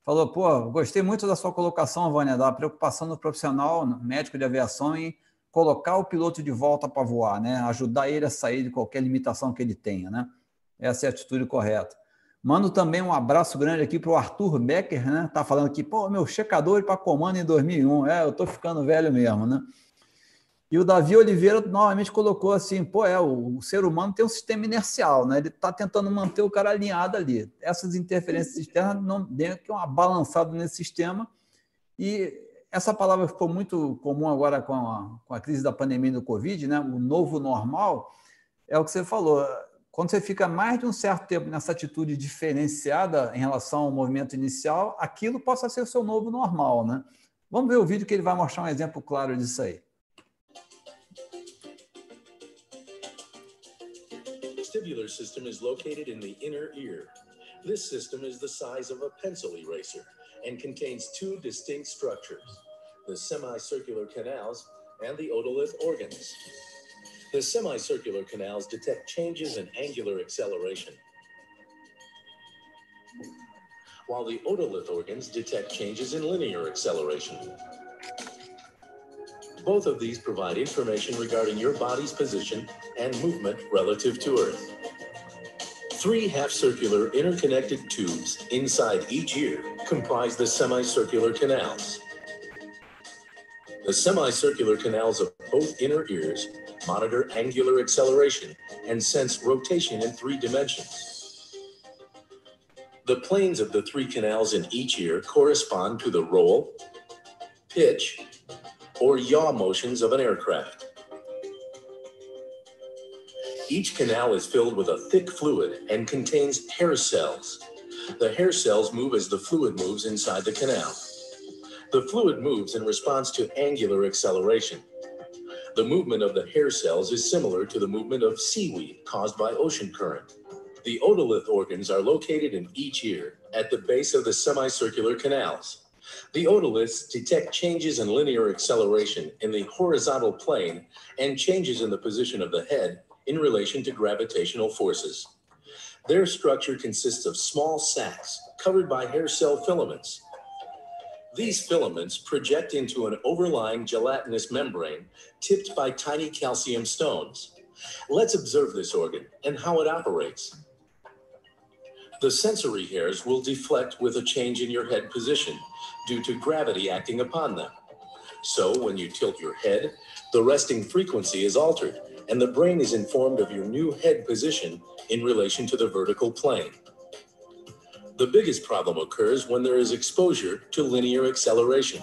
falou: pô, gostei muito da sua colocação, Vânia, da preocupação do profissional médico de aviação em colocar o piloto de volta para voar, né? Ajudar ele a sair de qualquer limitação que ele tenha, né? Essa é a atitude correta. Mando também um abraço grande aqui para o Arthur Becker, né? Tá falando aqui, pô, meu checador para comando em 2001. É, eu tô ficando velho mesmo, né? E o Davi Oliveira novamente colocou assim: pô, é, o, o ser humano tem um sistema inercial, né? Ele está tentando manter o cara alinhado ali. Essas interferências externas não dão que uma balançada nesse sistema. E essa palavra ficou muito comum agora com a, com a crise da pandemia do Covid, né? O novo normal é o que você falou. Quando você fica mais de um certo tempo nessa atitude diferenciada em relação ao movimento inicial, aquilo possa ser o seu novo normal, né? Vamos ver o vídeo que ele vai mostrar um exemplo claro disso aí. Vestibular system is located in the inner ear. This system is the size of a pencil eraser and contains two distinct structures, the semicircular canals and the otolith organs. The semicircular canals detect changes in angular acceleration, while the otolith organs detect changes in linear acceleration. Both of these provide information regarding your body's position and movement relative to Earth. Three half-circular interconnected tubes inside each ear comprise the semicircular canals. The semicircular canals of both inner ears monitor angular acceleration and sense rotation in three dimensions. The planes of the three canals in each ear correspond to the roll, pitch, or yaw motions of an aircraft. Each canal is filled with a thick fluid and contains hair cells. The hair cells move as the fluid moves inside the canal. The fluid moves in response to angular acceleration. The movement of the hair cells is similar to the movement of seaweed caused by ocean current. The otolith organs are located in each ear at the base of the semicircular canals. The otoliths detect changes in linear acceleration in the horizontal plane and changes in the position of the head in relation to gravitational forces. Their structure consists of small sacs covered by hair cell filaments. These filaments project into an overlying gelatinous membrane tipped by tiny calcium stones. Let's observe this organ and how it operates. The sensory hairs will deflect with a change in your head position due to gravity acting upon them. So when you tilt your head, the resting frequency is altered and the brain is informed of your new head position in relation to the vertical plane. The biggest problem occurs when there is exposure to linear acceleration,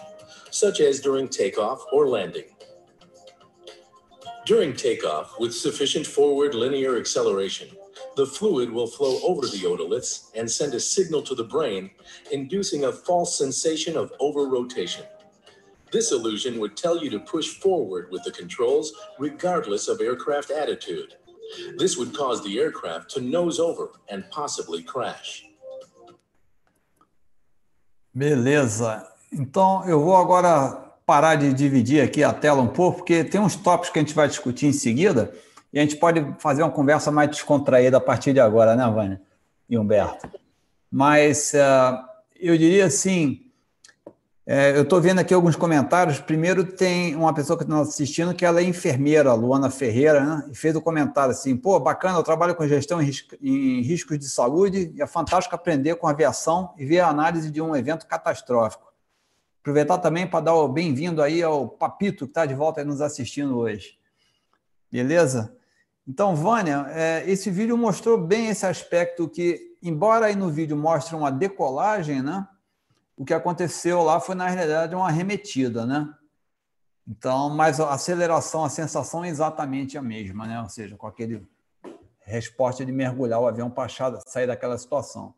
such as during takeoff or landing. During takeoff, with sufficient forward linear acceleration, the fluid will flow over the otoliths and send a signal to the brain, inducing a false sensation of over-rotation. This illusion would tell you to push forward with the controls regardless of aircraft attitude. This would cause the aircraft to nose over and possibly crash. Beleza. Então eu vou agora parar de dividir aqui a tela um pouco, porque tem uns tópicos que a gente vai discutir em seguida e a gente pode fazer uma conversa mais descontraída a partir de agora, né, Vânia e Humberto? Mas uh, eu diria assim, é, eu estou vendo aqui alguns comentários. Primeiro tem uma pessoa que está assistindo que ela é enfermeira, Luana Ferreira, né? e fez o um comentário assim, pô, bacana, eu trabalho com gestão em, risco, em riscos de saúde e é fantástico aprender com aviação e ver a análise de um evento catastrófico. Aproveitar também para dar o bem-vindo aí ao Papito, que está de volta aí nos assistindo hoje. Beleza? Então, Vânia, é, esse vídeo mostrou bem esse aspecto que, embora aí no vídeo mostre uma decolagem, né? O que aconteceu lá foi, na realidade, uma arremetida, né? Então, mas a aceleração, a sensação é exatamente a mesma, né? Ou seja, com aquele resposta de mergulhar o avião para sair daquela situação.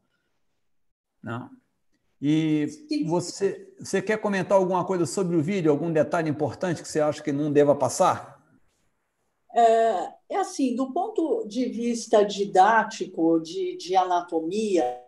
Não. E você, você quer comentar alguma coisa sobre o vídeo, algum detalhe importante que você acha que não deva passar? É, é assim, do ponto de vista didático, de, de anatomia,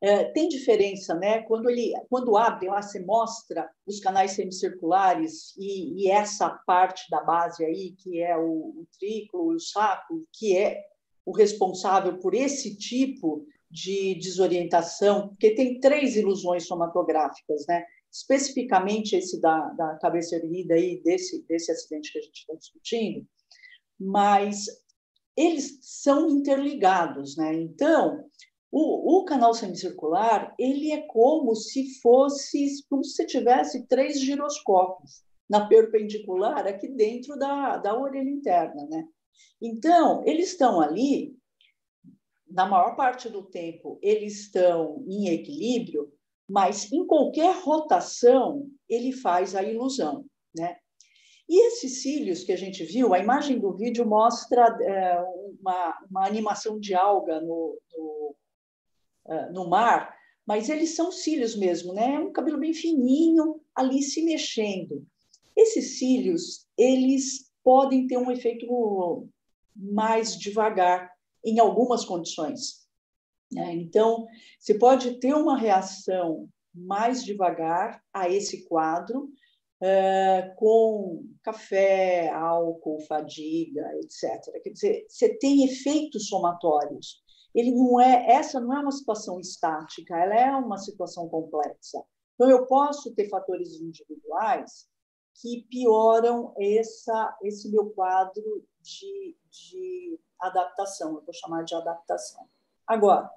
é, tem diferença, né? Quando ele, quando abre lá, você mostra os canais semicirculares e, e essa parte da base aí, que é o, o o saco, que é o responsável por esse tipo de desorientação, porque tem três ilusões somatográficas, né? Especificamente esse da, da cabeça erguida aí, desse, desse acidente que a gente está discutindo, mas eles são interligados, né? Então, o, o, canal semicircular ele é como se fosse como se tivesse três giroscópios na perpendicular aqui dentro da, da orelha interna, né? Então eles estão ali na maior parte do tempo eles estão em equilíbrio, mas em qualquer rotação ele faz a ilusão, né? E esses cílios que a gente viu, a imagem do vídeo mostra é, uma, uma, animação de alga no, no, uh, no, mar, mas eles são cílios mesmo, né? É um cabelo bem fininho ali se mexendo. Esses cílios, eles podem ter um efeito mais devagar, em algumas condições. Né? Então, você pode ter uma reação mais devagar a esse quadro, uh, com café, álcool, fadiga, etc. Quer dizer, você tem efeitos somatórios. Ele não é, essa não é uma situação estática, ela é uma situação complexa. Então, eu posso ter fatores individuais que pioram essa, esse meu quadro de, de adaptação, eu vou chamar de adaptação. Agora,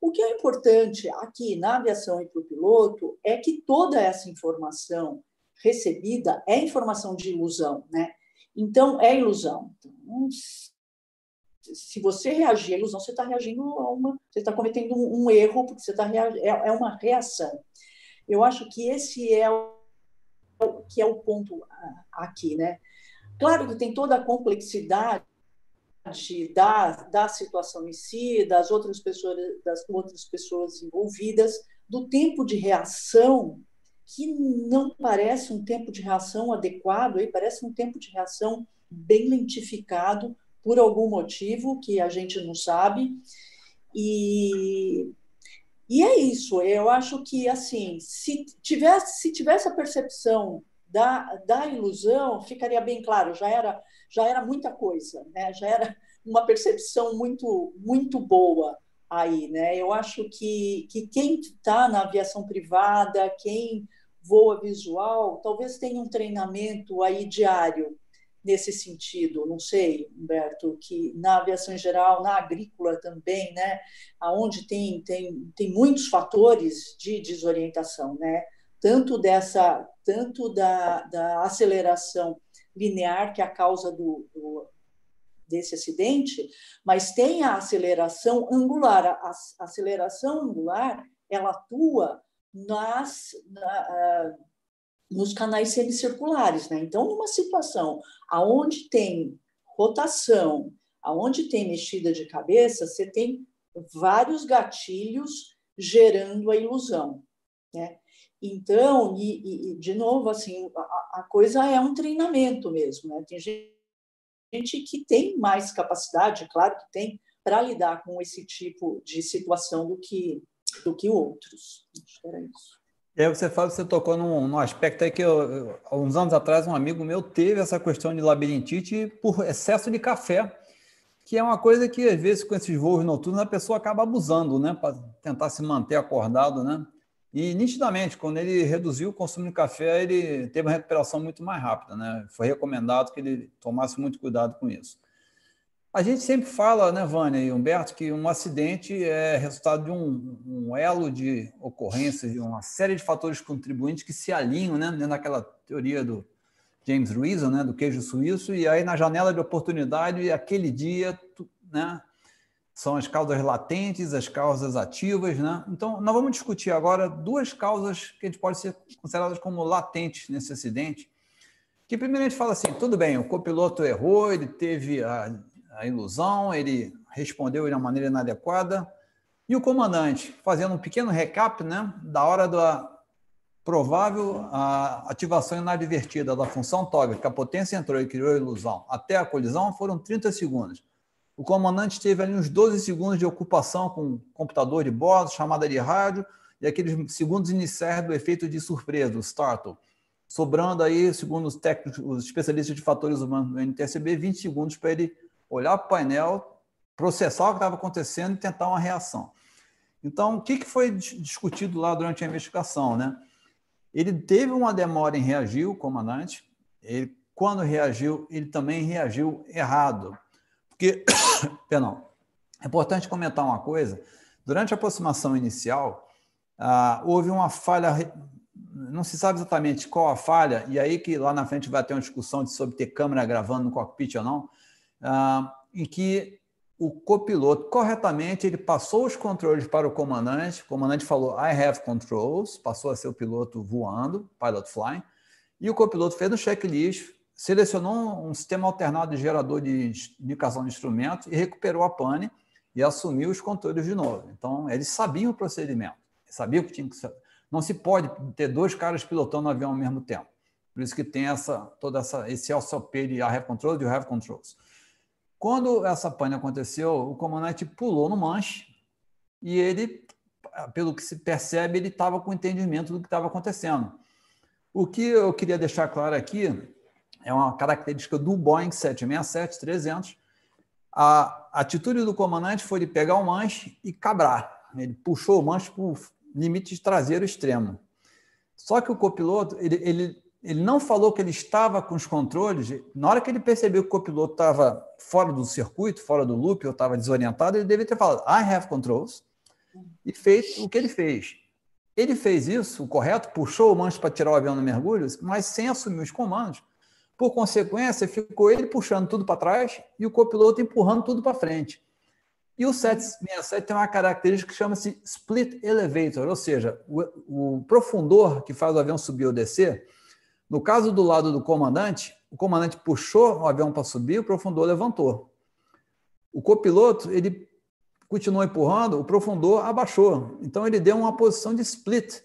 o que é importante aqui na aviação e para o piloto é que toda essa informação recebida é informação de ilusão, né? Então, é ilusão. Então, se você reagir à ilusão, você está reagindo a uma. Você está cometendo um, um, erro, porque você está é, é uma reação. Eu acho que esse é o, que é o ponto aqui, né? Claro que tem toda a complexidade da, da situação em si, das outras pessoas, das outras pessoas envolvidas, do tempo de reação que não parece um tempo de reação adequado, aí parece um tempo de reação bem lentificado por algum motivo que a gente não sabe. E, e é isso. Eu acho que assim, se tivesse, se tivesse a percepção da, da ilusão, ficaria bem claro, já era, já era muita coisa, né? já era uma percepção muito, muito boa aí. Né? Eu acho que, que quem está na aviação privada, quem voa visual, talvez tenha um treinamento aí diário nesse sentido, não sei, Humberto, que na aviação em geral, na agrícola também, né, aonde tem, tem, tem muitos fatores de desorientação, né, tanto dessa, tanto da, da aceleração linear, que é a causa do, do desse acidente, mas tem a aceleração angular. A, a aceleração angular, ela atua nas, na, uh, nos canais semicirculares. Né? Então, numa situação aonde tem rotação, aonde tem mexida de cabeça, você tem vários gatilhos gerando a ilusão. Né? Então, e, e, de novo, assim, a, a, coisa é um treinamento mesmo. Né? Tem gente que tem mais capacidade, claro que tem, para lidar com esse tipo de situação do que, do que outros. Acho que era isso. E aí você fala, você tocou num, num aspecto aí que eu, uns anos atrás um amigo meu teve essa questão de labirintite por excesso de café, que é uma coisa que às vezes com esses voos noturnos a pessoa acaba abusando, né, para tentar se manter acordado, né? E nitidamente, quando ele reduziu o consumo de café, ele teve uma recuperação muito mais rápida, né? Foi recomendado que ele tomasse muito cuidado com isso. A gente sempre fala, né, Vânia e Humberto, que um acidente é resultado de um, um elo de ocorrências, de uma série de fatores contribuintes que se alinham, né, naquela teoria do James Reason, né, do queijo suíço, e aí na janela de oportunidade, aquele dia, né, são as causas latentes, as causas ativas, né? Então, nós vamos discutir agora duas causas que a gente pode ser consideradas como latentes nesse acidente. Que primeiro a gente fala assim, tudo bem, o copiloto errou, ele teve a a ilusão, ele respondeu de uma maneira inadequada. E o comandante, fazendo um pequeno recap né, da hora da provável ativação inadvertida da função toggle, que a potência entrou e criou a ilusão, até a colisão, foram 30 segundos. O comandante teve ali uns 12 segundos de ocupação com computador de bordo, chamada de rádio, e aqueles segundos iniciais do efeito de surpresa, o startle. Sobrando aí, segundo os técnicos, os especialistas de fatores humanos do NTSB, 20 segundos para ele olhar para o painel, processar o que estava acontecendo e tentar uma reação. Então, o que foi discutido lá durante a investigação? Né? Ele teve uma demora em reagir, o comandante. Ele, quando reagiu, ele também reagiu errado. Porque, <coughs> perdão, é importante comentar uma coisa. Durante a aproximação inicial, ah, houve uma falha, não se sabe exatamente qual a falha, e aí que lá na frente vai ter uma discussão de sobre ter câmera gravando no cockpit ou não, ah, em que o copiloto, corretamente, ele passou os controles para o comandante, o comandante falou, I have controls, passou a ser o piloto voando, pilot flying, e o copiloto fez um checklist, selecionou um sistema alternado de gerador de indicação de instrumentos e recuperou a pane e assumiu os controles de novo. Então, eles sabiam o procedimento, sabiam que tinha que. Não se pode ter dois caras pilotando o avião ao mesmo tempo. Por isso que tem essa, toda essa, esse SOP de I have controls e you have controls. Quando essa pane aconteceu, o comandante pulou no manche e ele, pelo que se percebe, ele estava com entendimento do que estava acontecendo. O que eu queria deixar claro aqui é uma característica do Boeing 767-300. A atitude do comandante foi de pegar o manche e cabrar. Ele puxou o manche para o limite traseiro extremo. Só que o copiloto, ele, ele ele não falou que ele estava com os controles. Na hora que ele percebeu que o copiloto estava fora do circuito, fora do loop, ou estava desorientado, ele deveria ter falado, I have controls, e fez o que ele fez. Ele fez isso, o correto, puxou o manche para tirar o avião no mergulho, mas sem assumir os comandos. Por consequência, ficou ele puxando tudo para trás e o copiloto empurrando tudo para frente. E o 767 tem uma característica que chama-se split elevator, ou seja, o, o profundor que faz o avião subir ou descer, no caso do lado do comandante, o comandante puxou o avião para subir, o profundor levantou. O copiloto, ele continuou empurrando, o profundor abaixou. Então ele deu uma posição de split,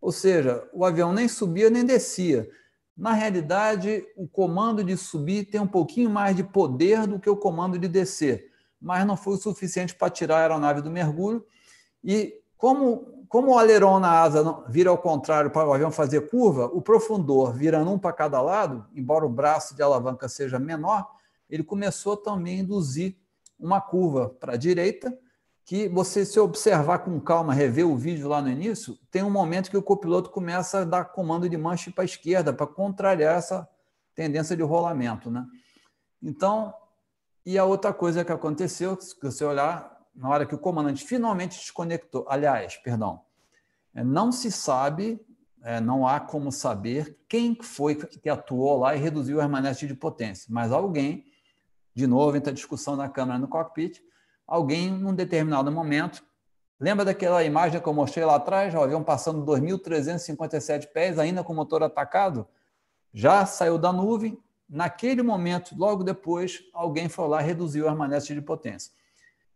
ou seja, o avião nem subia nem descia. Na realidade, o comando de subir tem um pouquinho mais de poder do que o comando de descer, mas não foi o suficiente para tirar a aeronave do mergulho. E como como o aleron na asa vira ao contrário para o avião fazer curva, o profundor virando um para cada lado, embora o braço de alavanca seja menor, ele começou também a induzir uma curva para a direita, que você, se observar com calma, rever o vídeo lá no início, tem um momento que o copiloto começa a dar comando de manche para a esquerda, para contrariar essa tendência de rolamento. Né? Então, e a outra coisa que aconteceu, se você olhar, na hora que o comandante finalmente desconectou, aliás, perdão, é, não se sabe, é, não há como saber quem foi que atuou lá e reduziu o remanente de potência, mas alguém, de novo, entra a discussão da câmera no cockpit, alguém, num determinado momento, lembra daquela imagem que eu mostrei lá atrás, o avião passando 2.357 pés, ainda com o motor atacado? Já saiu da nuvem, naquele momento, logo depois, alguém foi lá e reduziu o remanente de potência.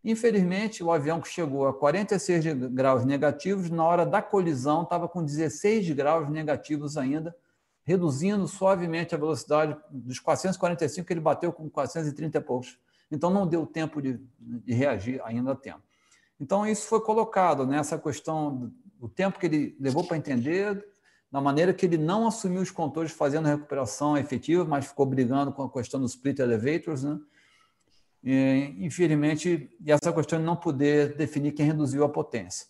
Infelizmente, o avião que chegou a 46 graus negativos, na hora da colisão, estava com 16 graus negativos ainda, reduzindo suavemente a velocidade dos 445 que ele bateu com 430 e poucos. Então, não deu tempo de, de reagir ainda a tempo. Então, isso foi colocado nessa né, questão do tempo que ele levou para entender, da maneira que ele não assumiu os controles fazendo recuperação efetiva, mas ficou brigando com a questão dos split elevators, né? E, infelizmente, essa questão de não poder definir quem reduziu a potência.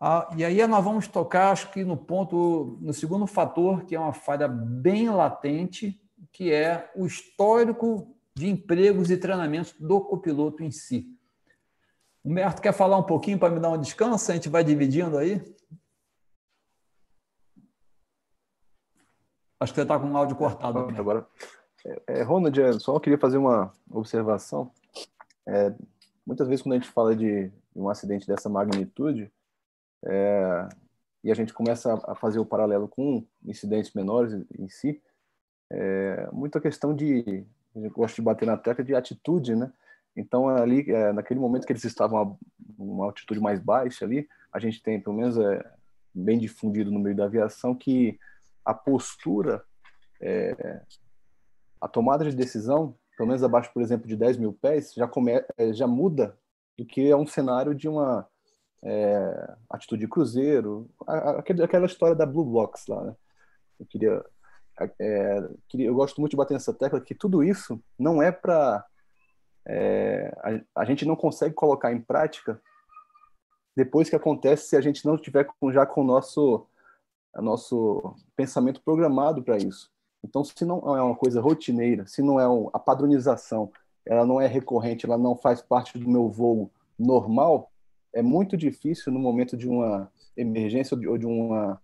Ah, e aí nós vamos tocar, acho que no ponto, no segundo fator, que é uma falha bem latente, que é o histórico de empregos e treinamentos do copiloto em si. Humberto, quer falar um pouquinho para me dar um descanso? A gente vai dividindo aí? Acho que você está com o áudio cortado. Agora, é, Ronald, só queria fazer uma observação. É, muitas vezes, quando a gente fala de um acidente dessa magnitude, é, e a gente começa a fazer o paralelo com incidentes menores em si, é, muita questão de, gente gosta de bater na tecla de atitude, né? Então, ali, é, naquele momento que eles estavam a uma altitude mais baixa ali, a gente tem, pelo menos, é, bem difundido no meio da aviação, que a postura, é, a tomada de decisão, pelo menos abaixo, por exemplo, de 10 mil pés, já, come, é, já muda do que é um cenário de uma é, atitude de cruzeiro, aquela história da Blue Box lá, né? Eu queria, é, queria, eu gosto muito de bater nessa tecla que tudo isso não é para é, a, a, gente não consegue colocar em prática depois que acontece se a gente não tiver com, já com o nosso, nosso pensamento programado para isso. Então, se não é uma coisa rotineira, se não é um, a padronização, ela não é recorrente, ela não faz parte do meu voo normal, é muito difícil no momento de uma emergência ou de, uma,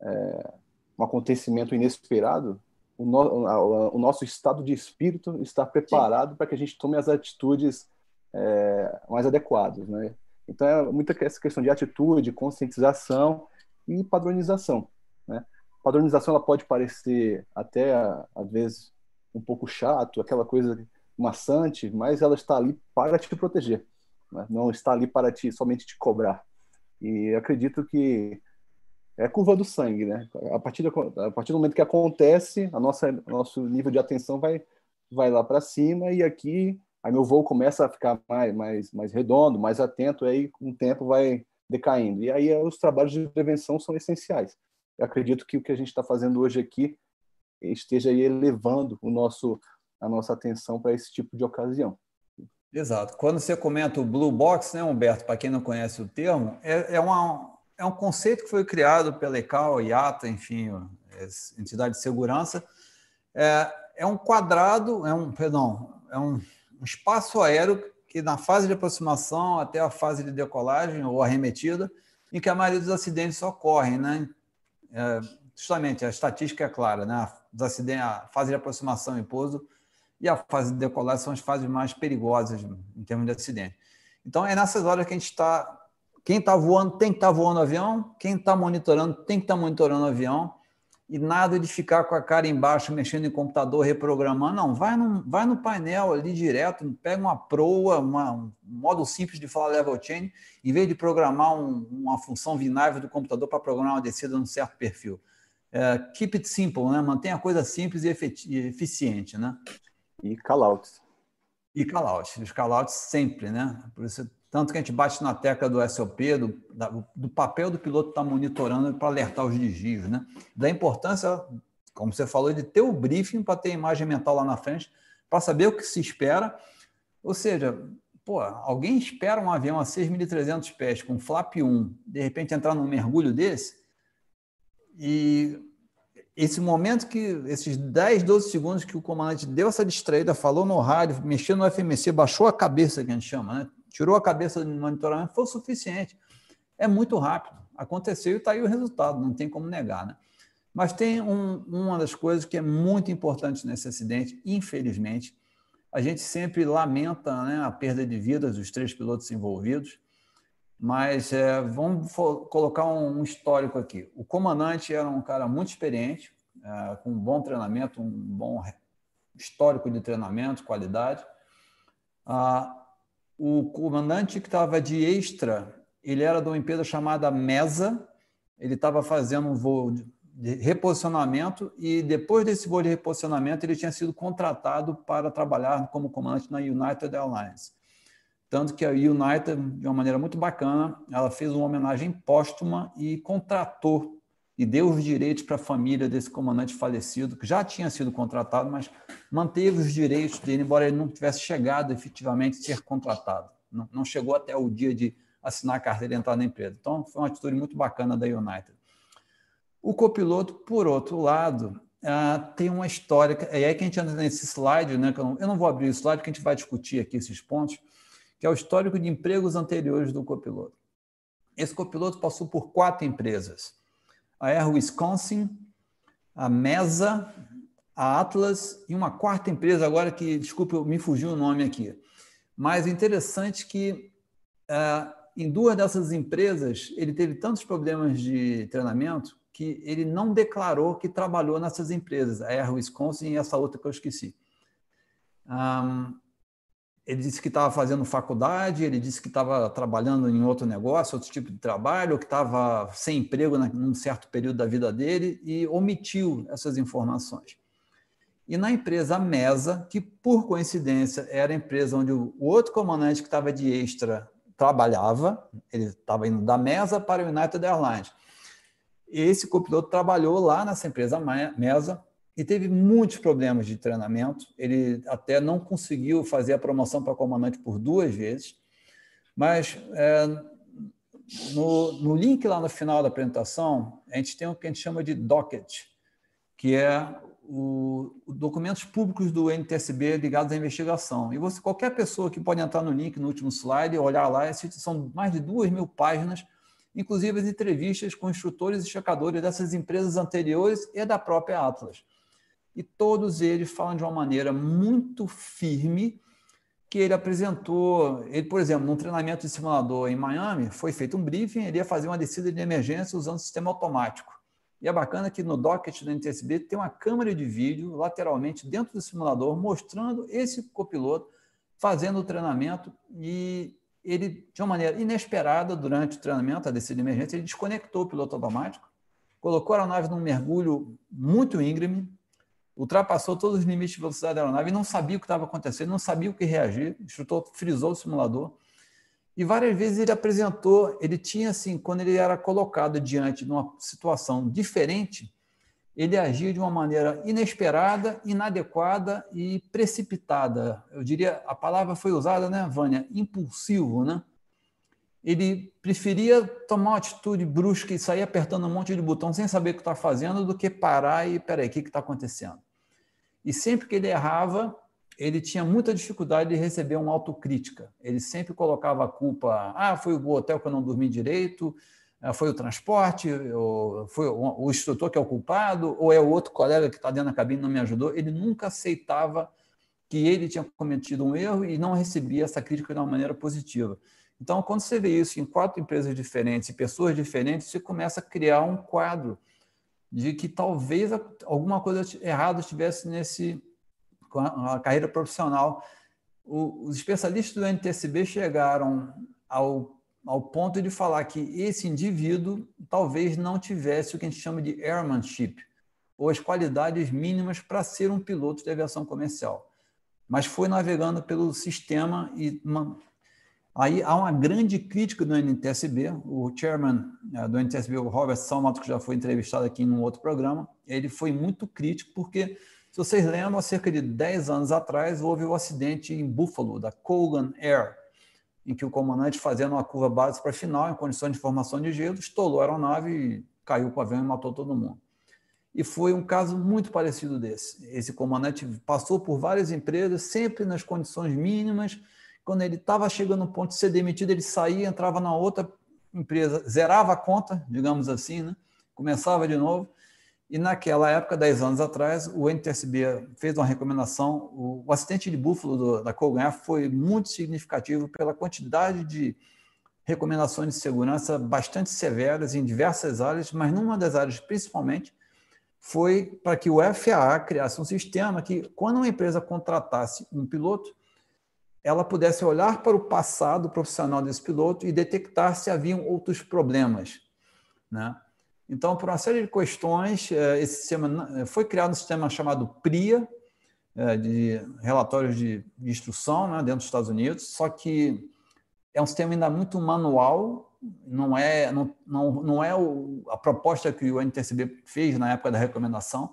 é, um acontecimento inesperado o, no, o, nosso estado de espírito estar preparado para que a gente tome as atitudes é, mais adequadas, né? Então é muita essa questão de atitude, conscientização e padronização, né? Padronização ela pode parecer até às vezes um pouco chato, aquela coisa maçante, mas ela está ali para te proteger, né? não está ali para te somente te cobrar. E acredito que é curva do sangue, né? A partir, do, a partir do momento que acontece, a nossa nosso nível de atenção vai vai lá para cima e aqui aí meu voo começa a ficar mais mais mais redondo, mais atento, aí com o tempo vai decaindo. E aí os trabalhos de prevenção são essenciais. Eu acredito que o que a gente está fazendo hoje aqui esteja elevando o nosso a nossa atenção para esse tipo de ocasião. Exato. Quando você comenta o Blue Box, né, Humberto, para quem não conhece o termo, é, é uma, é um conceito que foi criado pela ECAL, IATA, enfim, entidade de segurança. É, é um quadrado, é um, perdão, é um, um espaço aéreo que na fase de aproximação até a fase de decolagem ou arremetida, em que a maioria dos acidentes ocorrem, né? É, justamente, a estatística é clara, né? Os acidentes, a fase de aproximação e pouso e a fase de decolagem são as fases mais perigosas em termos de acidente. Então, é nessas horas que a gente está quem está voando tem que estar tá voando o avião, quem está monitorando tem que estar tá monitorando o avião, e nada de ficar com a cara embaixo, mexendo em computador, reprogramando. Não, vai no, vai no painel ali direto, pega uma proa, uma, um modo simples de falar level chain, em vez de programar um, uma função binária do computador para programar uma descida num certo perfil. É, keep it simple, né? mantenha a coisa simples e eficiente. Né? E callouts. E callouts. Os callouts sempre, né? Por isso tanto que a gente bate na tecla do SOP, do, do papel do piloto estar tá monitorando para alertar os desvios, né? Da importância, como você falou, de ter o briefing para ter a imagem mental lá na frente, para saber o que se espera. Ou seja, pô, alguém espera um avião a 6.300 pés com flap 1, de repente entrar num mergulho desse, e esse momento que, esses 10, 12 segundos que o comandante deu essa distraída, falou no rádio, mexeu no FMC, baixou a cabeça, que a gente chama, né? Tirou a cabeça do monitoramento, foi o suficiente. É muito rápido. Aconteceu e está aí o resultado, não tem como negar. Né? Mas tem um, uma das coisas que é muito importante nesse acidente, infelizmente, a gente sempre lamenta né, a perda de vidas dos três pilotos envolvidos, mas é, vamos colocar um, histórico aqui. O comandante era um cara muito experiente, é, com um bom treinamento, um bom histórico de treinamento, qualidade. Ah, o comandante que estava de extra, ele era de uma empresa chamada Mesa, ele estava fazendo um voo de reposicionamento e depois desse voo de reposicionamento ele tinha sido contratado para trabalhar como comandante na United Airlines. Tanto que a United, de uma maneira muito bacana, ela fez uma homenagem póstuma e contratou e deu os direitos para a família desse comandante falecido, que já tinha sido contratado, mas manteve os direitos dele, embora ele não tivesse chegado efetivamente a ser contratado. Não, não chegou até o dia de assinar a carteira e entrar na empresa. Então, foi uma atitude muito bacana da United. O copiloto, por outro lado, uh, tem uma história, é aí que a gente entra nesse slide, né, eu não, eu não vou abrir o slide, porque a gente vai discutir aqui esses pontos, que é o histórico de empregos anteriores do copiloto. Esse copiloto passou por quatro empresas a Air Wisconsin, a Mesa, a Atlas e uma quarta empresa agora que, desculpe, me fugiu o nome aqui. Mas interessante que uh, em duas dessas empresas ele teve tantos problemas de treinamento que ele não declarou que trabalhou nessas empresas, a Air Wisconsin e essa outra que eu esqueci. Um, ele disse que estava fazendo faculdade, ele disse que estava trabalhando em outro negócio, outro tipo de trabalho, que estava sem emprego num certo período da vida dele e omitiu essas informações. E na empresa Mesa, que por coincidência era a empresa onde o outro comandante que estava de extra trabalhava, ele estava indo da Mesa para o United Airlines. Esse copiloto trabalhou lá nessa empresa Mesa e teve muitos problemas de treinamento. Ele até não conseguiu fazer a promoção para comandante por duas vezes, mas é, no, no, link lá no final da apresentação, a gente tem o que a gente chama de docket, que é o, o documentos públicos do NTSB ligados à investigação. E você, qualquer pessoa que pode entrar no link no último slide, olhar lá, são mais de duas mil páginas, inclusive as entrevistas com instrutores e checadores dessas empresas anteriores e da própria Atlas e todos eles falam de uma maneira muito firme que ele apresentou. Ele, por exemplo, num treinamento de simulador em Miami, foi feito um briefing, ele ia fazer uma descida de emergência usando sistema automático. E é bacana que no docket do NTSB tem uma câmera de vídeo lateralmente dentro do simulador mostrando esse copiloto fazendo o treinamento e ele, de uma maneira inesperada, durante o treinamento, a descida de emergência, ele desconectou o piloto automático, colocou a aeronave num mergulho muito íngreme, ultrapassou todos os limites de velocidade da aeronave e não sabia o que estava acontecendo, não sabia o que reagir, instrutor frisou o simulador. E várias vezes ele apresentou, ele tinha assim, quando ele era colocado diante de uma situação diferente, ele agia de uma maneira inesperada, inadequada e precipitada. Eu diria, a palavra foi usada, né, Vânia? Impulsivo, né? Ele preferia tomar uma atitude brusca e sair apertando um monte de botão sem saber o que está fazendo do que parar e, peraí, o que está acontecendo? E sempre que ele errava, ele tinha muita dificuldade de receber uma autocrítica. Ele sempre colocava a culpa, ah, foi o hotel que eu não dormi direito, ah, foi o transporte, foi o instrutor que é o culpado, ou é o outro colega que está dentro da cabine e não me ajudou. Ele nunca aceitava que ele tinha cometido um erro e não recebia essa crítica de uma maneira positiva. Então, quando você vê isso em quatro empresas diferentes e pessoas diferentes, você começa a criar um quadro de que talvez alguma coisa errada estivesse nesse com a, carreira profissional. O, os especialistas do NTSB chegaram ao, ao ponto de falar que esse indivíduo talvez não tivesse o que a gente chama de airmanship, ou as qualidades mínimas para ser um piloto de aviação comercial. Mas foi navegando pelo sistema e Aí há uma grande crítica do NTSB, o chairman eh, do NTSB, o Robert Salmato, que já foi entrevistado aqui em um outro programa, ele foi muito crítico porque, se vocês lembram, há cerca de 10 anos atrás houve o um acidente em Buffalo, da Colgan Air, em que o comandante, fazendo uma curva base para final, em condições de formação de gelo, estolou a aeronave, caiu com o avião e matou todo mundo. E foi um caso muito parecido desse. Esse comandante passou por várias empresas, sempre nas condições mínimas, quando ele estava chegando no ponto de ser demitido, ele saía, entrava na outra empresa, zerava a conta, digamos assim, né? começava de novo. E naquela época, 10 anos atrás, o NTSB fez uma recomendação. O, acidente de búfalo do, da Colganhar foi muito significativo pela quantidade de recomendações de segurança bastante severas em diversas áreas, mas numa das áreas principalmente foi para que o FAA criasse um sistema que, quando uma empresa contratasse um piloto, ela pudesse olhar para o passado profissional desse piloto e detectar se haviam outros problemas. Né? Então, por uma série de questões, eh, esse sistema eh, foi criado um sistema chamado PRIA, eh, de relatórios de, instrução né, dentro dos Estados Unidos, só que é um sistema ainda muito manual, não é, não, não, não é o, a proposta que o NTSB fez na época da recomendação,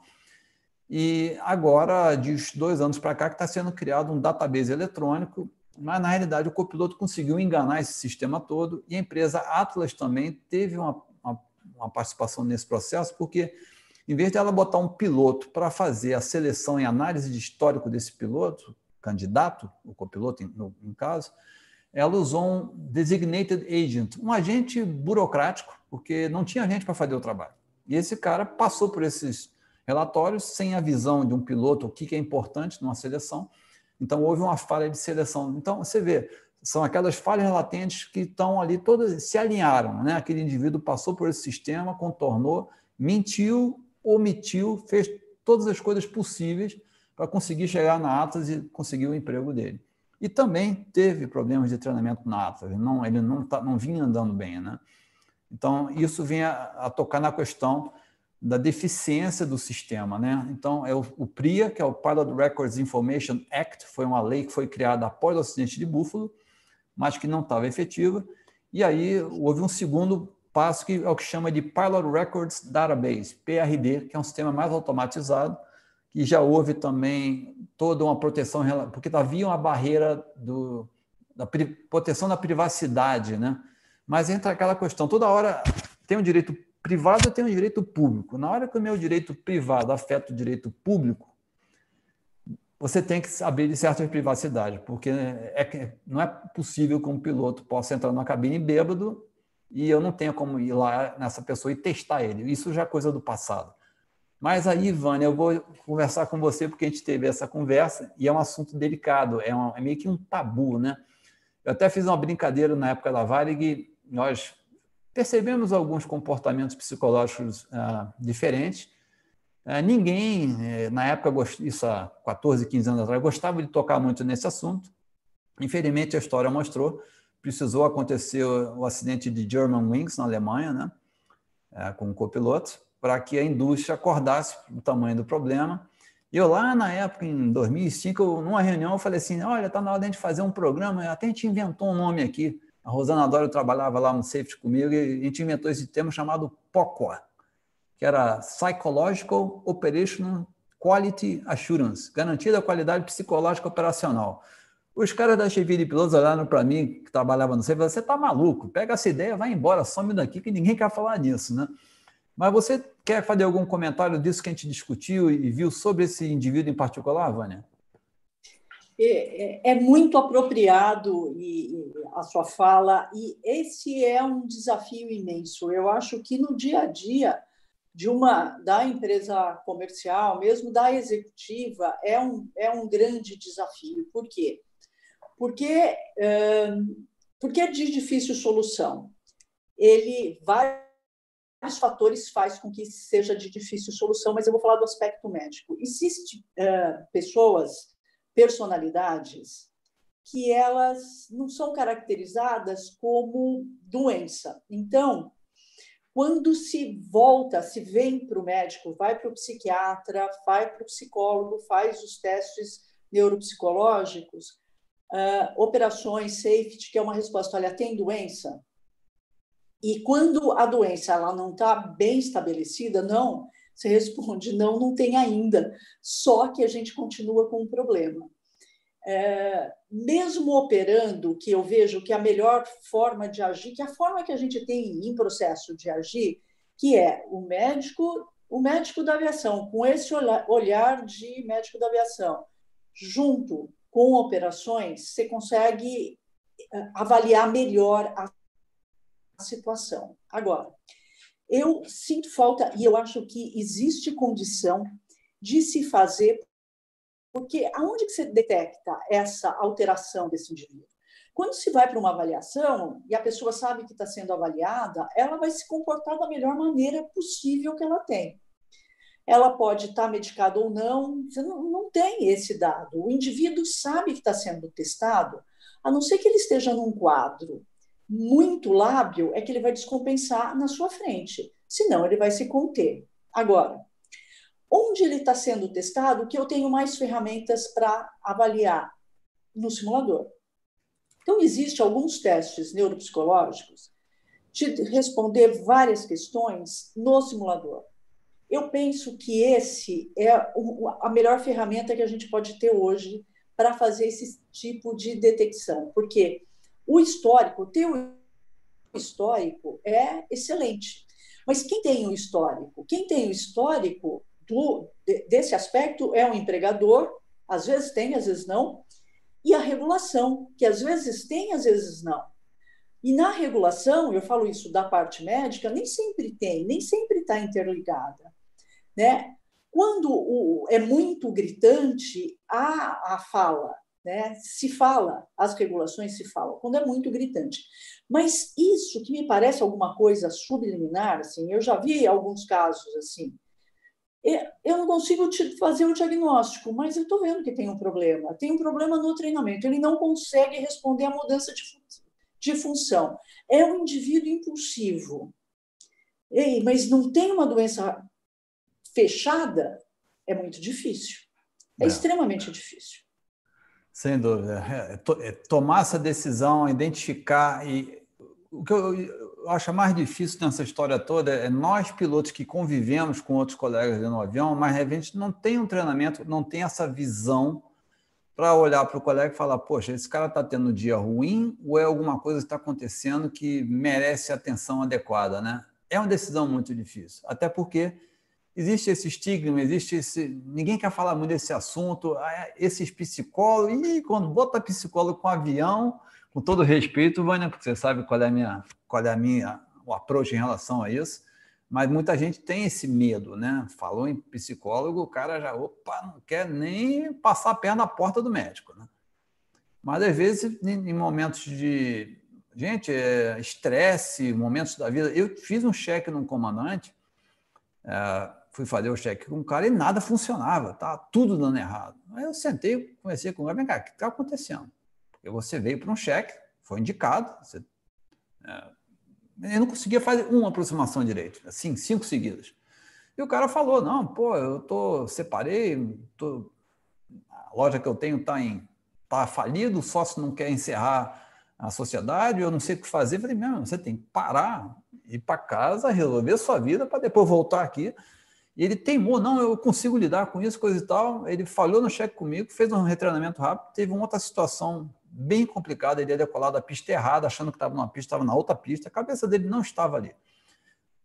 e agora, de dois anos para cá, que está sendo criado um database eletrônico, mas na realidade o copiloto conseguiu enganar esse sistema todo e a empresa Atlas também teve uma, uma, uma participação nesse processo, porque em vez de ela botar um piloto para fazer a seleção e análise de histórico desse piloto, candidato, o copiloto no, em caso, ela usou um designated agent, um agente burocrático, porque não tinha gente para fazer o trabalho. E esse cara passou por esses relatórios sem a visão de um piloto, o que é importante numa seleção. Então, houve uma falha de seleção. Então, você vê, são aquelas falhas latentes que estão ali, todas se alinharam. Né? Aquele indivíduo passou por esse sistema, contornou, mentiu, omitiu, fez todas as coisas possíveis para conseguir chegar na Atlas e conseguir o emprego dele. e também teve problemas de treinamento na Atlas. Não, ele não, tá, não vinha andando bem. Né? Então, isso vem a, a tocar na questão da deficiência do sistema. Né? Então, é o, o, PRIA, que é o Pilot Records Information Act, foi uma lei que foi criada após o acidente de Buffalo, mas que não estava efetiva. E aí houve um segundo passo que é o que chama de Pilot Records Database, PRD, que é um sistema mais automatizado, que já houve também toda uma proteção, porque havia uma barreira do, da proteção da privacidade, né? Mas entra aquela questão, toda hora tem um direito privado e tem um direito público. Na hora que o meu direito privado afeta o direito público, você tem que abrir de certa privacidade, porque é, não é possível que um piloto possa entrar numa cabine bêbado e eu não tenha como ir lá nessa pessoa e testar ele. Isso já é coisa do passado. Mas aí, Vânia, eu vou conversar com você porque a gente teve essa conversa e é um assunto delicado, é, é meio que um tabu, né? Eu até fiz uma brincadeira na época da Varig, nós percebemos alguns comportamentos psicológicos ah, diferentes. Ah, ninguém, eh, na época, isso há 14, 15 anos atrás, gostava de tocar muito nesse assunto. Infelizmente, a história mostrou, precisou acontecer o, acidente de Germanwings, na Alemanha, né? É, com um copiloto para que a indústria acordasse o tamanho do problema. Eu lá na época, em 2005, numa reunião, eu falei assim, olha, está na hora de a gente fazer um programa, até a gente inventou um nome aqui. A Rosana Dório trabalhava lá no Safety comigo e a gente inventou esse termo chamado POCOA, que era Psychological Operational Quality Assurance, garantia da qualidade psicológica operacional. Os caras da de pilotos olharam para mim, que trabalhava no Safety, você está maluco, pega essa ideia, vai embora, some daqui, que ninguém quer falar nisso, né? Mas você quer fazer algum comentário disso que a gente discutiu e viu sobre esse indivíduo em particular, Vânia? É, é, é muito apropriado e, a sua fala, e esse é um desafio imenso. Eu acho que no dia a dia de uma da empresa comercial, mesmo da executiva, é um, é um grande desafio. Por quê? Porque, porque é de difícil solução. Ele vai vários fatores faz com que seja de difícil solução, mas eu vou falar do aspecto médico. Existem uh, pessoas, personalidades, que elas não são caracterizadas como doença. Então, quando se volta, se vem para o médico, vai para o psiquiatra, vai para o psicólogo, faz os testes neuropsicológicos, uh, operações, safety, que é uma resposta, olha, tem doença? E quando a doença ela não está bem estabelecida, não, você responde, não, não tem ainda, só que a gente continua com o problema. É, mesmo operando, que eu vejo que a melhor forma de agir, que a forma que a gente tem em processo de agir, que é o médico, o médico da aviação, com esse olhar de médico da aviação, junto com operações, você consegue é, avaliar melhor a situação. Agora, eu sinto falta e eu acho que existe condição de se fazer, porque aonde que você detecta essa alteração desse indivíduo? Quando se vai para uma avaliação e a pessoa sabe que está sendo avaliada, ela vai se comportar da melhor maneira possível que ela tem. Ela pode estar tá medicada ou não, você não, não tem esse dado. O indivíduo sabe que está sendo testado, a não ser que ele esteja num quadro muito lábio, é que ele vai descompensar na sua frente, senão ele vai se conter. Agora, onde ele está sendo testado, que eu tenho mais ferramentas para avaliar no simulador. Então, existem alguns testes neuropsicológicos de responder várias questões no simulador. Eu penso que esse é a melhor ferramenta que a gente pode ter hoje para fazer esse tipo de detecção, porque o histórico, ter o histórico é excelente. Mas quem tem o histórico? Quem tem o histórico do, desse aspecto é o empregador, às vezes tem, às vezes não, e a regulação, que às vezes tem, às vezes não. E na regulação, eu falo isso da parte médica, nem sempre tem, nem sempre está interligada. Né? Quando o, é muito gritante, a, a fala né? Se fala, as regulações se falam, quando é muito gritante. Mas isso que me parece alguma coisa subliminar, assim, eu já vi alguns casos assim, eu não consigo te fazer o diagnóstico, mas eu estou vendo que tem um problema. Tem um problema no treinamento. Ele não consegue responder à mudança de, de função. É um indivíduo impulsivo. Ei, mas não tem uma doença fechada? É muito difícil. É, é. extremamente difícil. Sem dúvida. É, é, tomar essa decisão, identificar e o que eu, eu acho mais difícil nessa história toda é nós pilotos que convivemos com outros colegas no avião, mas a gente não tem um treinamento, não tem essa visão para olhar para o colega e falar, poxa, esse cara está tendo um dia ruim ou é alguma coisa que está acontecendo que merece atenção adequada, né? É uma decisão muito difícil, até porque existe esse estigma, existe esse. Ninguém quer falar muito desse assunto. Ah, esses psicólogos, e quando bota psicólogo com avião, com todo respeito, Vânia, porque você sabe qual é a minha, qual é a minha o approach em relação a isso, mas muita gente tem esse medo, né? Falou em psicólogo, o cara já, opa, não quer nem passar a perna na porta do médico, né? Mas às vezes, em momentos de, gente, é, estresse, momentos da vida, eu fiz um cheque num comandante, é, fui fazer o cheque com um cara e nada funcionava, tá tudo dando errado. Aí eu sentei, comecei com ele, vem cá, o que está acontecendo? Porque você veio para um cheque, foi indicado, você, é, eu não conseguia fazer uma aproximação direito, assim, cinco seguidas. E o cara falou, não, pô, eu tô, separei, tô, a loja que eu tenho está em tá falido, o sócio não quer encerrar a sociedade, eu não sei o que fazer. Eu falei, mesmo, você tem que parar, ir para casa, resolver sua vida para depois voltar aqui e ele teimou, não, eu consigo lidar com isso, coisa e tal. Ele falhou no cheque comigo, fez um retreinamento rápido, teve uma outra situação bem complicada, ele ia decolar da pista errada, achando que estava numa pista, estava na outra pista, a cabeça dele não estava ali.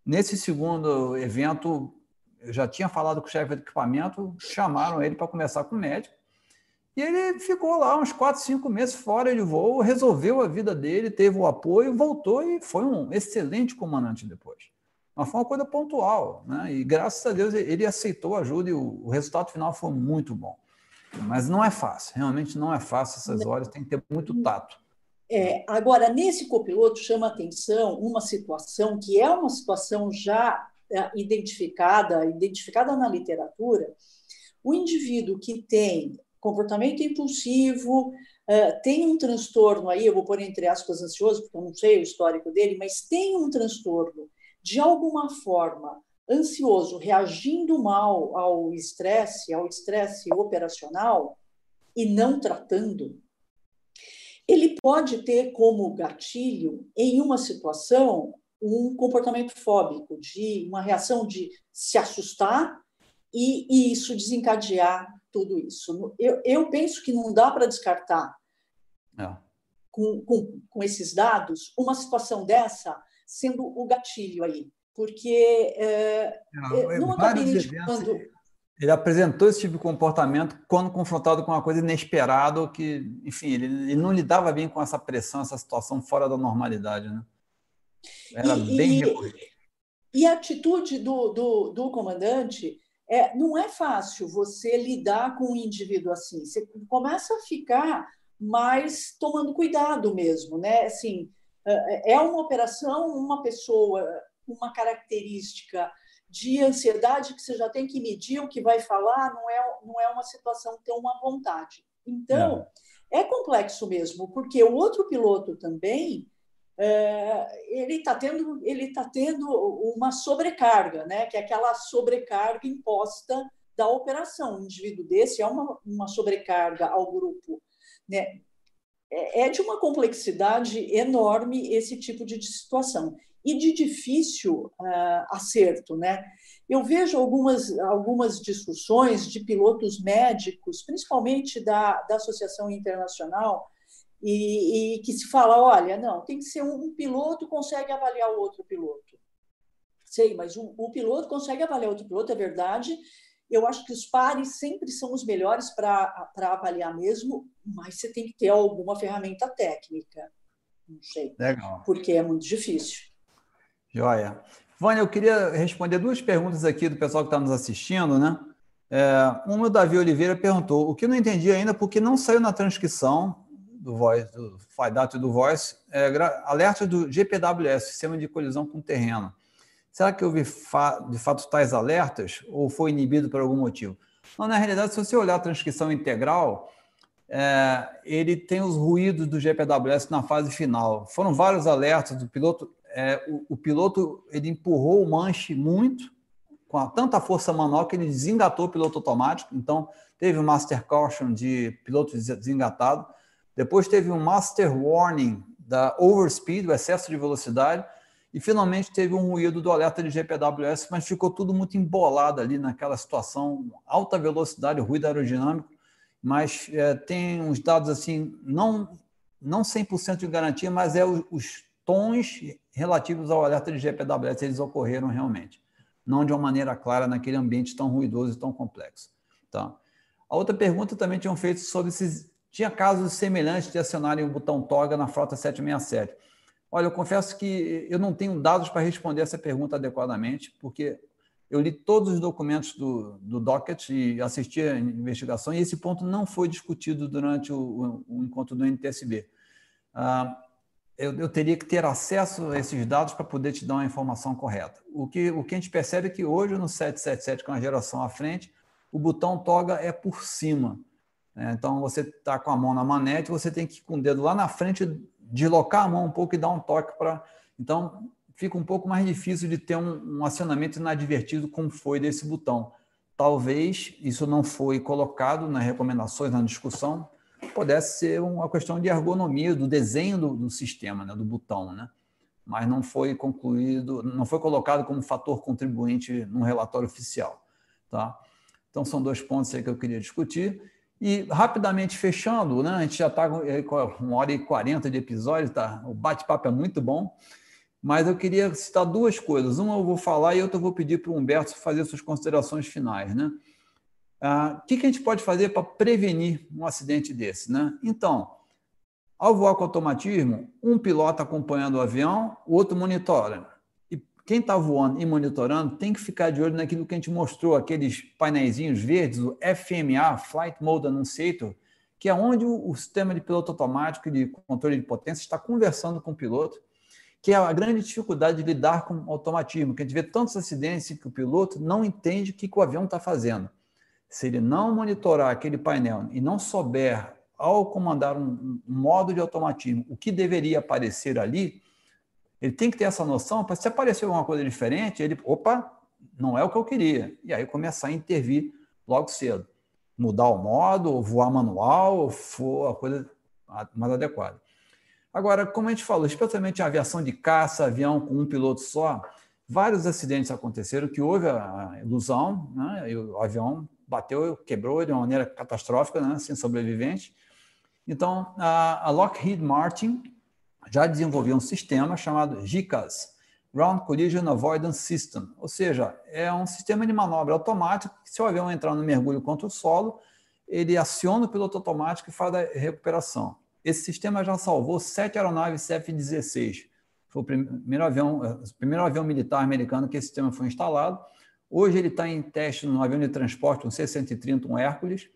Nesse segundo evento, eu já tinha falado com o chefe de equipamento, chamaram ele para conversar com o médico, e ele ficou lá uns quatro, cinco meses fora de voo, resolveu a vida dele, teve o apoio, voltou e foi um excelente comandante depois. Mas foi uma coisa pontual, né? E graças a Deus ele aceitou a ajuda e o, resultado final foi muito bom. Mas não é fácil, realmente não é fácil essas horas, tem que ter muito tato. É, agora, nesse copiloto, chama atenção uma situação que é uma situação já é, identificada, identificada na literatura. O indivíduo que tem comportamento impulsivo, é, tem um transtorno aí, eu vou pôr entre aspas ansioso, porque eu não sei o histórico dele, mas tem um transtorno de alguma forma ansioso, reagindo mal ao estresse, ao estresse operacional e não tratando, ele pode ter como gatilho, em uma situação, um comportamento fóbico, de uma reação de se assustar e, e isso desencadear tudo isso. Eu, eu penso que não dá para descartar, com, com, com esses dados, uma situação dessa sendo o gatilho aí, porque é, numa cabine quando ele apresentou esse tipo de comportamento quando confrontado com uma coisa inesperada que, enfim, ele, ele não lidava bem com essa pressão, essa situação fora da normalidade, né? Era e, bem e, e a atitude do, do, do comandante é, não é fácil você lidar com um indivíduo assim. Você começa a ficar mais tomando cuidado mesmo, né? Assim, é, é uma operação, uma pessoa, uma característica de ansiedade que você já tem que medir o que vai falar, não é, não é uma situação tão à vontade. Então, é, é complexo mesmo, porque o outro piloto também é, ele está tendo ele tá tendo uma sobrecarga, né? Que é aquela sobrecarga imposta da operação. Um indivíduo desse é uma, uma sobrecarga ao grupo, né? É, é de uma complexidade enorme esse tipo de situação e de difícil uh, acerto, né? Eu vejo algumas, algumas discussões de pilotos médicos, principalmente da, da Associação Internacional, e, e, que se fala, olha, não, tem que ser um, um piloto consegue avaliar o outro piloto. Sei, mas o, o piloto consegue avaliar outro piloto, é verdade, eu acho que os pares sempre são os melhores para avaliar mesmo, mas você tem que ter alguma ferramenta técnica. Não sei. Legal. Porque é muito difícil. Joia. Vânia, eu queria responder duas perguntas aqui do pessoal que está nos assistindo, né? É, uma, o Davi Oliveira perguntou: o que não entendi ainda, porque não saiu na transcrição do Voice, do FIDAT e do Voice, é, alerta do GPWS, Sistema de Colisão com Terreno Será que houve de fato tais alertas ou foi inibido por algum motivo? Não, na realidade, se você olhar a transcrição integral, é, ele tem os ruídos do GPWS na fase final. Foram vários alertas do piloto. É, o, o, piloto ele empurrou o manche muito, com a, tanta força manual que ele desengatou o piloto automático. Então, teve um Master Caution de piloto desengatado. Depois teve um Master Warning da Overspeed, o excesso de velocidade. E finalmente teve um ruído do alerta de GPWS, mas ficou tudo muito embolado ali naquela situação, alta velocidade, ruído aerodinâmico, mas é, tem uns dados assim, não, não 100% de garantia, mas é os, os tons relativos ao alerta de GPWS, eles ocorreram realmente, não de uma maneira clara naquele ambiente tão ruidoso e tão complexo. Tá? A outra pergunta também tinham feito sobre se tinha casos semelhantes de acionarem o botão toga na frota 767. Olha, eu confesso que eu não tenho dados para responder essa pergunta adequadamente, porque eu li todos os documentos do, do docket e assisti a investigação, e esse ponto não foi discutido durante o, o, o encontro do NTSB. Ah, eu, eu, teria que ter acesso a esses dados para poder te dar uma informação correta. O que, o que a gente percebe é que hoje, no 777, com a geração à frente, o botão toga é por cima. Né? Então, você está com a mão na manete, você tem que ir com o dedo lá na frente deslocar a mão um pouco e dar um toque para. Então, fica um pouco mais difícil de ter um, um, acionamento inadvertido como foi desse botão. Talvez isso não foi colocado nas recomendações, na discussão, pudesse ser uma questão de ergonomia, do desenho do, do sistema, né, do botão, né? mas não foi concluído, não foi colocado como fator contribuinte no relatório oficial. Tá? Então, são dois pontos aí que eu queria discutir. E rapidamente fechando, né? A gente já está com uma hora e quarenta de episódio, tá? O bate-papo é muito bom. Mas eu queria citar duas coisas. Uma eu vou falar e outra eu vou pedir para o Humberto fazer suas considerações finais, né? Ah, o que, que a gente pode fazer para prevenir um acidente desse, né? Então, ao voar com automatismo, um piloto acompanhando o avião, o outro monitora quem está voando e monitorando tem que ficar de olho naquilo que a gente mostrou, aqueles painéis verdes, o FMA, Flight Mode Annunciator, que é onde o, sistema de piloto automático de controle de potência está conversando com o piloto, que é a grande dificuldade de lidar com automatismo, que a gente vê tantos acidentes que o piloto não entende o que, o avião está fazendo. Se ele não monitorar aquele painel e não souber, ao comandar um modo de automatismo, o que deveria aparecer ali, ele tem que ter essa noção para se aparecer alguma coisa diferente, ele, opa, não é o que eu queria. E aí começar a intervir logo cedo. Mudar o modo, ou voar manual, ou for a coisa mais adequada. Agora, como a gente falou, especialmente a aviação de caça, avião com um piloto só, vários acidentes aconteceram que houve a ilusão, né? E o avião bateu, quebrou de uma maneira catastrófica, né? sem sobrevivente. Então, a Lockheed Martin já desenvolveu um sistema chamado GCAS, Ground Collision Avoidance System, ou seja, é um sistema de manobra automático que se o avião entrar no mergulho contra o solo, ele aciona o piloto automático e faz a recuperação. Esse sistema já salvou sete aeronaves F-16. Foi o primeiro avião, o primeiro avião militar americano que esse sistema foi instalado. Hoje ele está em teste no avião de transporte, um C-130, um Hércules,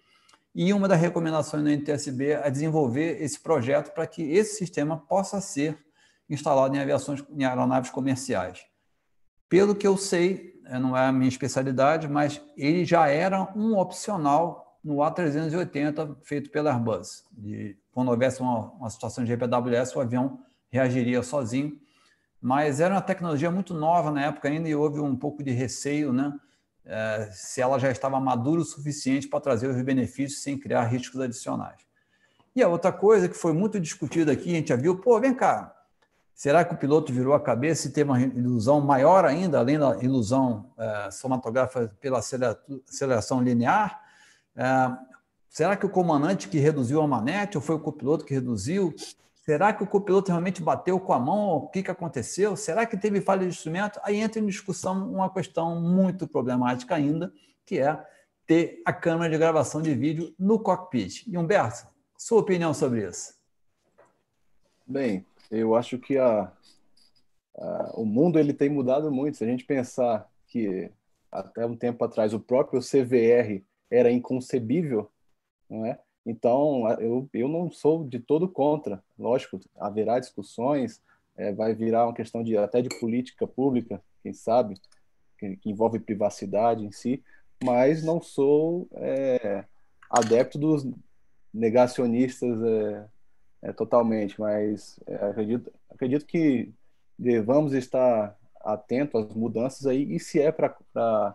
e uma das recomendações do NTSB é desenvolver esse projeto para que esse sistema possa ser instalado em aviações, em aeronaves comerciais. Pelo que eu sei, é, não é a minha especialidade, mas ele já era um opcional no A380 feito pela Airbus. De, quando houvesse uma, uma situação de GPWS, o avião reagiria sozinho. Mas era uma tecnologia muito nova na época ainda e houve um pouco de receio, né? É, se ela já estava madura o suficiente para trazer os benefícios sem criar riscos adicionais. E a outra coisa que foi muito discutida aqui, a gente já viu, pô, vem cá, será que o piloto virou a cabeça e teve uma ilusão maior ainda, além da ilusão é, somatográfica pela aceleração linear? É, será que o comandante que reduziu a manete ou foi o copiloto que reduziu? Será que o copiloto realmente bateu com a mão? O que, que aconteceu? Será que teve falha de instrumento? Aí entra em discussão uma questão muito problemática ainda, que é ter a câmera de gravação de vídeo no cockpit. E Humberto, sua opinião sobre isso? Bem, eu acho que a, a, o mundo ele tem mudado muito. Se a gente pensar que até um tempo atrás o próprio CVR era inconcebível, não é? Então, eu, eu não sou de todo contra. Lógico, haverá discussões, é, vai virar uma questão de até de política pública quem sabe, que, que envolve privacidade em si, mas não sou é, adepto dos negacionistas é, é, totalmente, mas é, acredito, acredito que devamos estar atentos às mudanças aí, e se é para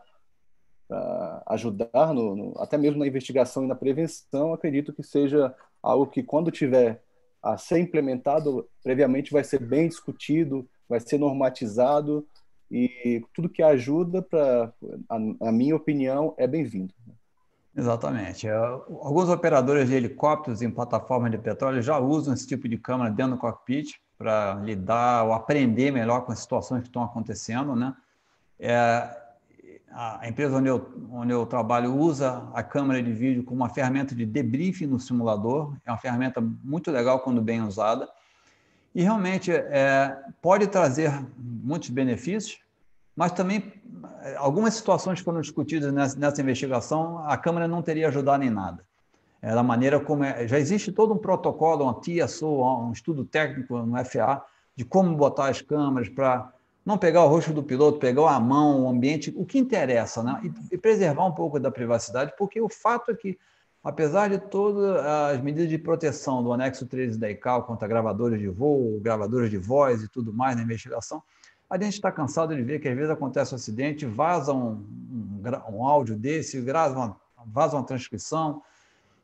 ajudar, no, no, até mesmo na investigação e na prevenção, acredito que seja algo que, quando tiver a ser implementado, previamente vai ser bem discutido, vai ser normatizado, e tudo que ajuda, para a, a minha opinião, é bem-vindo. Exatamente. É, alguns operadores de helicópteros em plataformas de petróleo já usam esse tipo de câmera dentro do cockpit para lidar ou aprender melhor com as situações que estão acontecendo, né? É, a empresa onde eu, onde eu trabalho usa a câmera de vídeo como uma ferramenta de debriefing no simulador. É uma ferramenta muito legal quando bem usada. E realmente é, pode trazer muitos benefícios, mas também algumas situações que foram discutidas nessa, nessa investigação, a Câmara não teria ajudado em nada. É, da maneira como é, já existe todo um protocolo, uma TSO, um estudo técnico no FA de como botar as câmeras para não pegar o rosto do piloto, pegar a mão, o ambiente, o que interessa, né? E, preservar um pouco da privacidade, porque o fato é que, apesar de todas as medidas de proteção do anexo 13 da ICAO contra gravadores de voo, gravadores de voz e tudo mais na investigação, a gente está cansado de ver que às vezes acontece um acidente, vaza um, um, um áudio desse, vaza uma, vaza uma transcrição,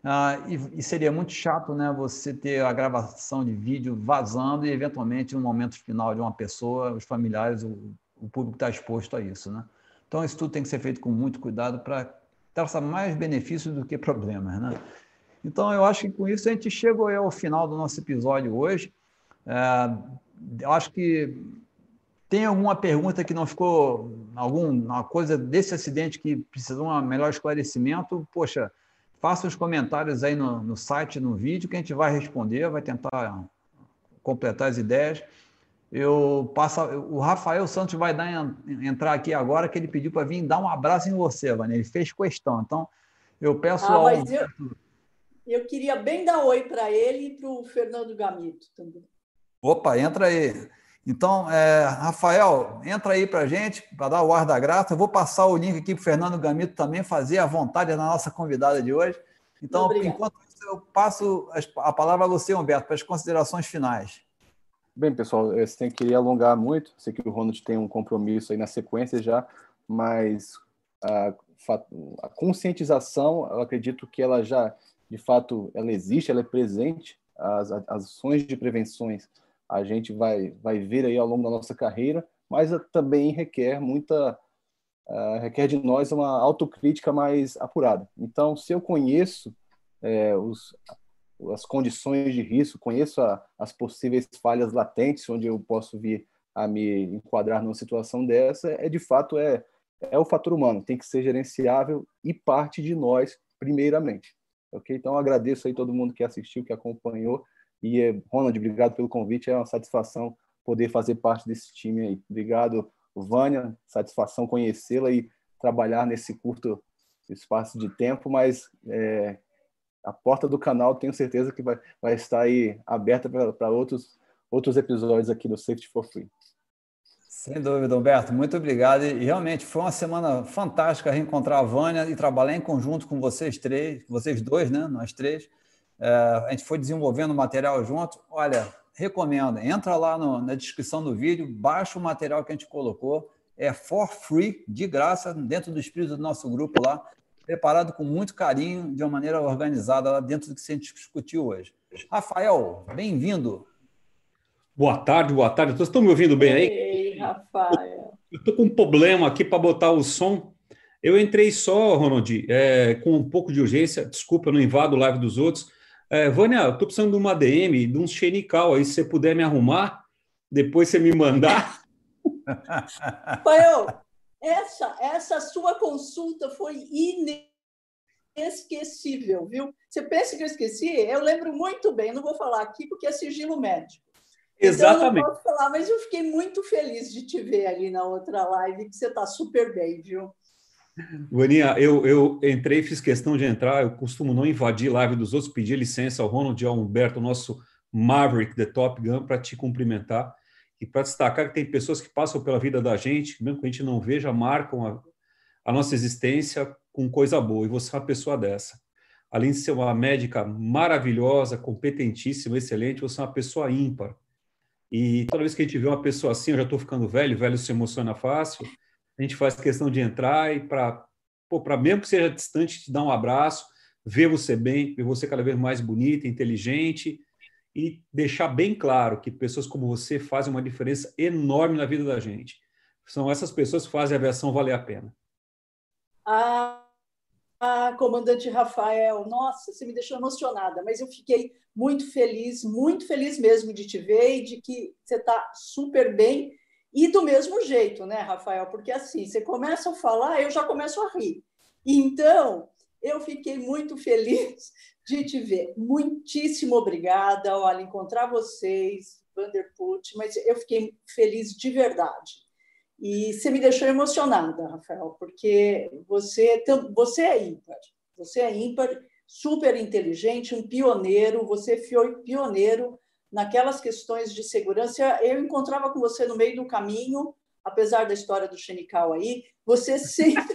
ah, e, e, seria muito chato né, você ter a gravação de vídeo vazando e, eventualmente, no momento final de uma pessoa, os familiares, o, o público está exposto a isso. Né? Então, isso tudo tem que ser feito com muito cuidado para traçar mais benefícios do que problemas. Né? Então, eu acho que com isso a gente chegou ao final do nosso episódio hoje. É, eu acho que tem alguma pergunta que não ficou, alguma coisa desse acidente que precisou de um melhor esclarecimento? Poxa, faça os comentários aí no, no site, no vídeo, que a gente vai responder, vai tentar completar as ideias. Eu passo, o Rafael Santos vai dar, entrar aqui agora, que ele pediu para vir dar um abraço em você, Vânia. Ele fez questão. Então, eu peço ah, ao... eu, eu queria bem dar oi para ele e para o Fernando Gamito também. Opa, entra aí. Então, é, Rafael, entra aí para a gente, para dar o ar da graça. Eu vou passar o link aqui para o Fernando Gamito também fazer a vontade da nossa convidada de hoje. Então, Obrigada. enquanto isso, eu passo a palavra a você, Humberto, para as considerações finais. Bem, pessoal, eu sem querer alongar muito, sei que o Ronald tem um compromisso aí na sequência já, mas a, a conscientização, eu acredito que ela já, de fato, ela existe, ela é presente, as, as ações de prevenções a gente vai, vai ver aí ao longo da nossa carreira, mas também requer muita uh, requer de nós uma autocrítica mais apurada. Então, se eu conheço é, os, as condições de risco, conheço a, as possíveis falhas latentes onde eu posso vir a me enquadrar numa situação dessa, é de fato é é o fator humano, tem que ser gerenciável e parte de nós primeiramente. OK? Então agradeço aí todo mundo que assistiu, que acompanhou e, Ronald, obrigado pelo convite. É uma satisfação poder fazer parte desse time aí. Obrigado, Vânia. Satisfação conhecê-la e trabalhar nesse curto espaço de tempo, mas é, a porta do canal tenho certeza que vai, vai estar aí aberta para outros, outros episódios aqui do Safety for Free. Sem dúvida, Humberto, muito obrigado. E realmente foi uma semana fantástica reencontrar a Vânia e trabalhar em conjunto com vocês três, vocês dois, né? Nós três. É, a gente foi desenvolvendo material junto. Olha, recomendo, entra lá no, na descrição do vídeo, baixa o material que a gente colocou, é for free, de graça, dentro do espírito do nosso grupo lá, preparado com muito carinho, de uma maneira organizada, lá dentro do que a gente discutiu hoje. Rafael, bem-vindo. Boa tarde, boa tarde. Vocês estão me ouvindo bem aí? Ei, Rafael. Eu estou com um problema aqui para botar o som. Eu entrei só, Ronald, é, com um pouco de urgência. Desculpa, eu não invado o live dos outros é, Vânia, eu tô precisando de uma DM, de um xenical aí, se você puder me arrumar, depois você me mandar. <laughs> Rafael, essa, essa sua consulta foi inesquecível, viu? Você pensa que eu esqueci? Eu lembro muito bem, não vou falar aqui porque é sigilo médico. Exatamente. Então, não posso falar, mas eu fiquei muito feliz de te ver ali na outra live, que você está super bem, viu? Vaninha, eu, eu entrei, fiz questão de entrar. Eu costumo não invadir live dos outros, pedir licença ao Ronald e ao Humberto, nosso Maverick, The Top Gun, para te cumprimentar. E para destacar que tem pessoas que passam pela vida da gente, mesmo que a gente não veja, marcam a, a nossa existência com coisa boa. E você é uma pessoa dessa. Além de ser uma médica maravilhosa, competentíssima, excelente, você é uma pessoa ímpar. E toda vez que a gente vê uma pessoa assim, eu já estou ficando velho, velho se emociona fácil, a gente faz questão de entrar e para, mesmo que seja distante, te dar um abraço, ver você bem, ver você cada vez mais bonita, inteligente e deixar bem claro que pessoas como você fazem uma diferença enorme na vida da gente. São essas pessoas que fazem a aviação valer a pena. Ah, ah, comandante Rafael, nossa, você me deixou emocionada, mas eu fiquei muito feliz, muito feliz mesmo de te ver e de que você está super bem e do mesmo jeito, né, Rafael? Porque assim, você começa a falar, eu já começo a rir. Então, eu fiquei muito feliz de te ver. Muitíssimo obrigada. Olha, encontrar vocês, Vanderput, mas eu fiquei feliz de verdade. E você me deixou emocionada, Rafael, porque você, você é ímpar. Você é ímpar, super inteligente, um pioneiro. Você foi pioneiro naquelas questões de segurança. Eu encontrava com você no meio do caminho, apesar da história do Xenical aí, você <laughs> sempre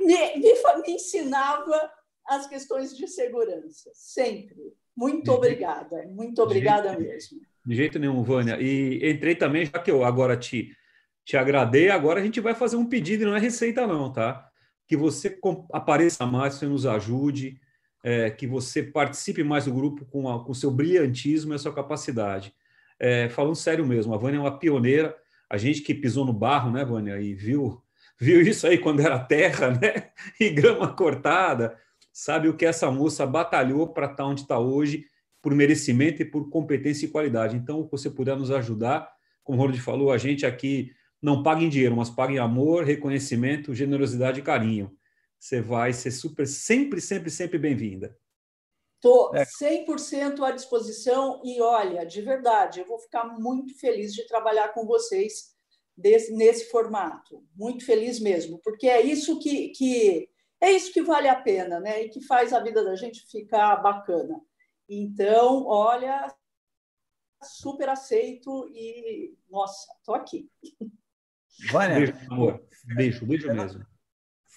me, me, me ensinava as questões de segurança, sempre. Muito de obrigada, jeito, muito obrigada de mesmo. De jeito nenhum, Vânia. E entrei também, já que eu agora te, te agradei, agora a gente vai fazer um pedido, não é receita não, tá? Que você apareça mais, você nos ajude, é, que você participe mais do grupo com o seu brilhantismo e a sua capacidade. É, falando sério mesmo, a Vânia é uma pioneira, a gente que pisou no barro, né, Vânia, e viu viu isso aí quando era terra, né? <laughs> E grama cortada, sabe o que essa moça batalhou para estar tá onde está hoje, por merecimento e por competência e qualidade. Então, se você puder nos ajudar, como o Ronald falou, a gente aqui não paga em dinheiro, mas paga em amor, reconhecimento, generosidade e carinho. Você vai ser super, sempre, sempre, sempre bem-vinda. Estou 100% à disposição e, olha, de verdade, eu vou ficar muito feliz de trabalhar com vocês desse, nesse formato. Muito feliz mesmo, porque é isso que, que é isso que vale a pena, né? E que faz a vida da gente ficar bacana. Então, olha, super aceito e nossa, tô aqui. Vânia, beijo, amor. Beijo, beijo mesmo.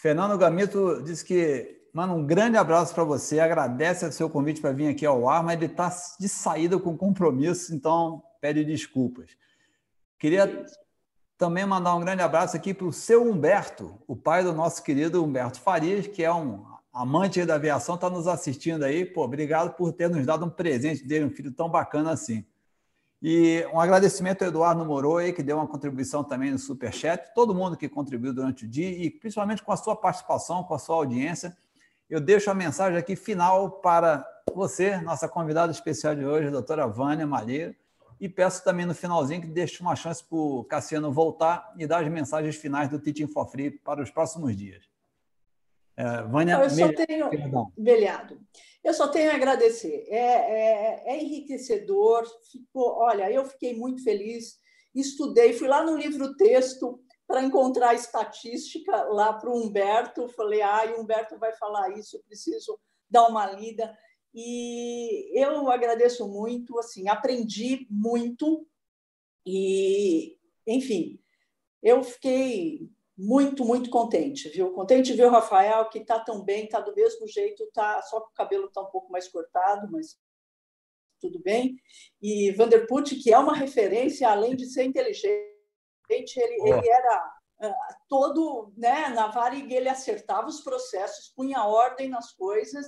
Fernando Gamito disse que manda um grande abraço para você, agradece o seu convite para vir aqui ao ar, mas ele está de saída com compromisso, então pede desculpas. Queria também mandar um grande abraço aqui para o seu Humberto, o pai do nosso querido Humberto Farias, que é um amante da aviação, está nos assistindo aí. Pô, obrigado por ter nos dado um presente dele, um filho tão bacana assim. E um agradecimento ao Eduardo Moro que deu uma contribuição também no Superchat, todo mundo que contribuiu durante o dia e principalmente com a sua participação, com a sua audiência. Eu deixo a mensagem aqui final para você, nossa convidada especial de hoje, a doutora Vânia Malheiro e peço também no finalzinho que deixe uma chance para o Cassiano voltar e dar as mensagens finais do Teaching for Free para os próximos dias. É, Vânia, eu só tenho, Beliado, eu só tenho a agradecer. É, é, é enriquecedor. Ficou, olha, eu fiquei muito feliz. Estudei, fui lá no livro texto para encontrar estatística lá para o Humberto. Falei, ah, Humberto vai falar isso, eu preciso dar uma lida. E eu agradeço muito, assim, aprendi muito e, enfim, eu fiquei muito, muito contente, viu? Contente de ver o Rafael, que está tão bem, está do mesmo jeito, tá, só que o cabelo está um pouco mais cortado, mas tudo bem. E Vanderput, que é uma referência, além de ser inteligente, ele, oh. ele era uh, todo né, na Varig, ele acertava os processos, punha ordem nas coisas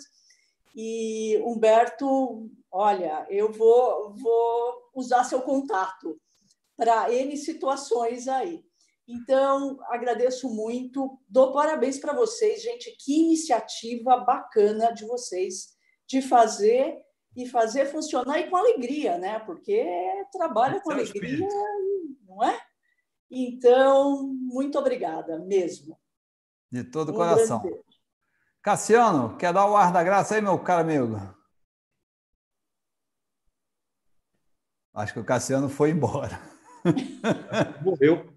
e Humberto, olha, eu vou, vou usar seu contato para N situações aí. Então, agradeço muito, dou parabéns para vocês, gente. Que iniciativa bacana de vocês de fazer e fazer funcionar e com alegria, né? Porque trabalha com alegria, não é? Então, muito obrigada mesmo. De todo o um coração. Cassiano, quer dar o ar da graça aí, meu caro amigo? Acho que o Cassiano foi embora. Morreu.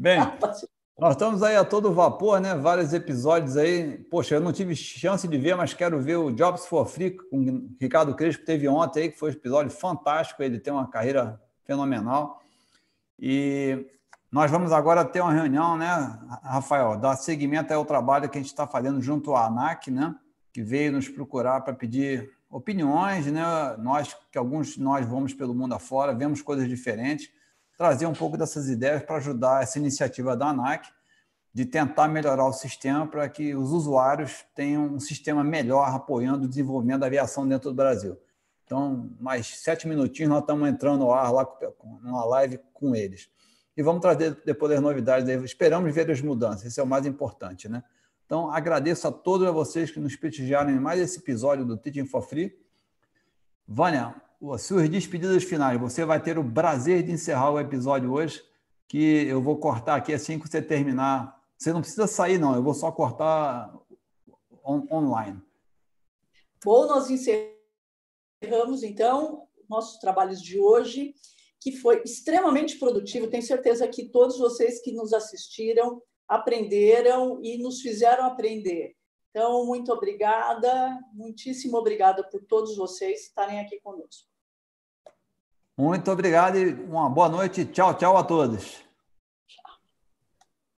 Bem, <laughs> nós estamos aí a todo vapor, né? Vários episódios aí. Poxa, eu não tive chance de ver, mas quero ver o Jobs for Free com o Ricardo Crespo, teve ontem aí, que foi um episódio fantástico. Ele tem uma carreira fenomenal. E nós vamos agora ter uma reunião, né, Rafael, dar seguimento ao trabalho que a gente está fazendo junto à ANAC, né, que veio nos procurar para pedir opiniões, né? Nós que alguns nós vamos pelo mundo afora, vemos coisas diferentes, trazer um pouco dessas ideias para ajudar essa iniciativa da ANAC de tentar melhorar o sistema para que os usuários tenham um sistema melhor apoiando o desenvolvimento da aviação dentro do Brasil. Então, mais sete minutinhos, nós estamos entrando no ar lá numa live com eles. E vamos trazer depois as novidades. Esperamos ver as mudanças, isso é o mais importante, né? Então, agradeço a todos vocês que nos prestigiaram em mais esse episódio do Teaching for Free. Vânia, suas despedidas finais. Você vai ter o prazer de encerrar o episódio hoje, que eu vou cortar aqui assim que você terminar. Você não precisa sair, não, eu vou só cortar on online. Bom, nós encerramos, então, nossos trabalhos de hoje, que foi extremamente produtivo. Tenho certeza que todos vocês que nos assistiram aprenderam e nos fizeram aprender. Então, muito obrigada, muitíssimo obrigada por todos vocês estarem aqui conosco. Muito obrigado e uma boa noite. Tchau, tchau a todos.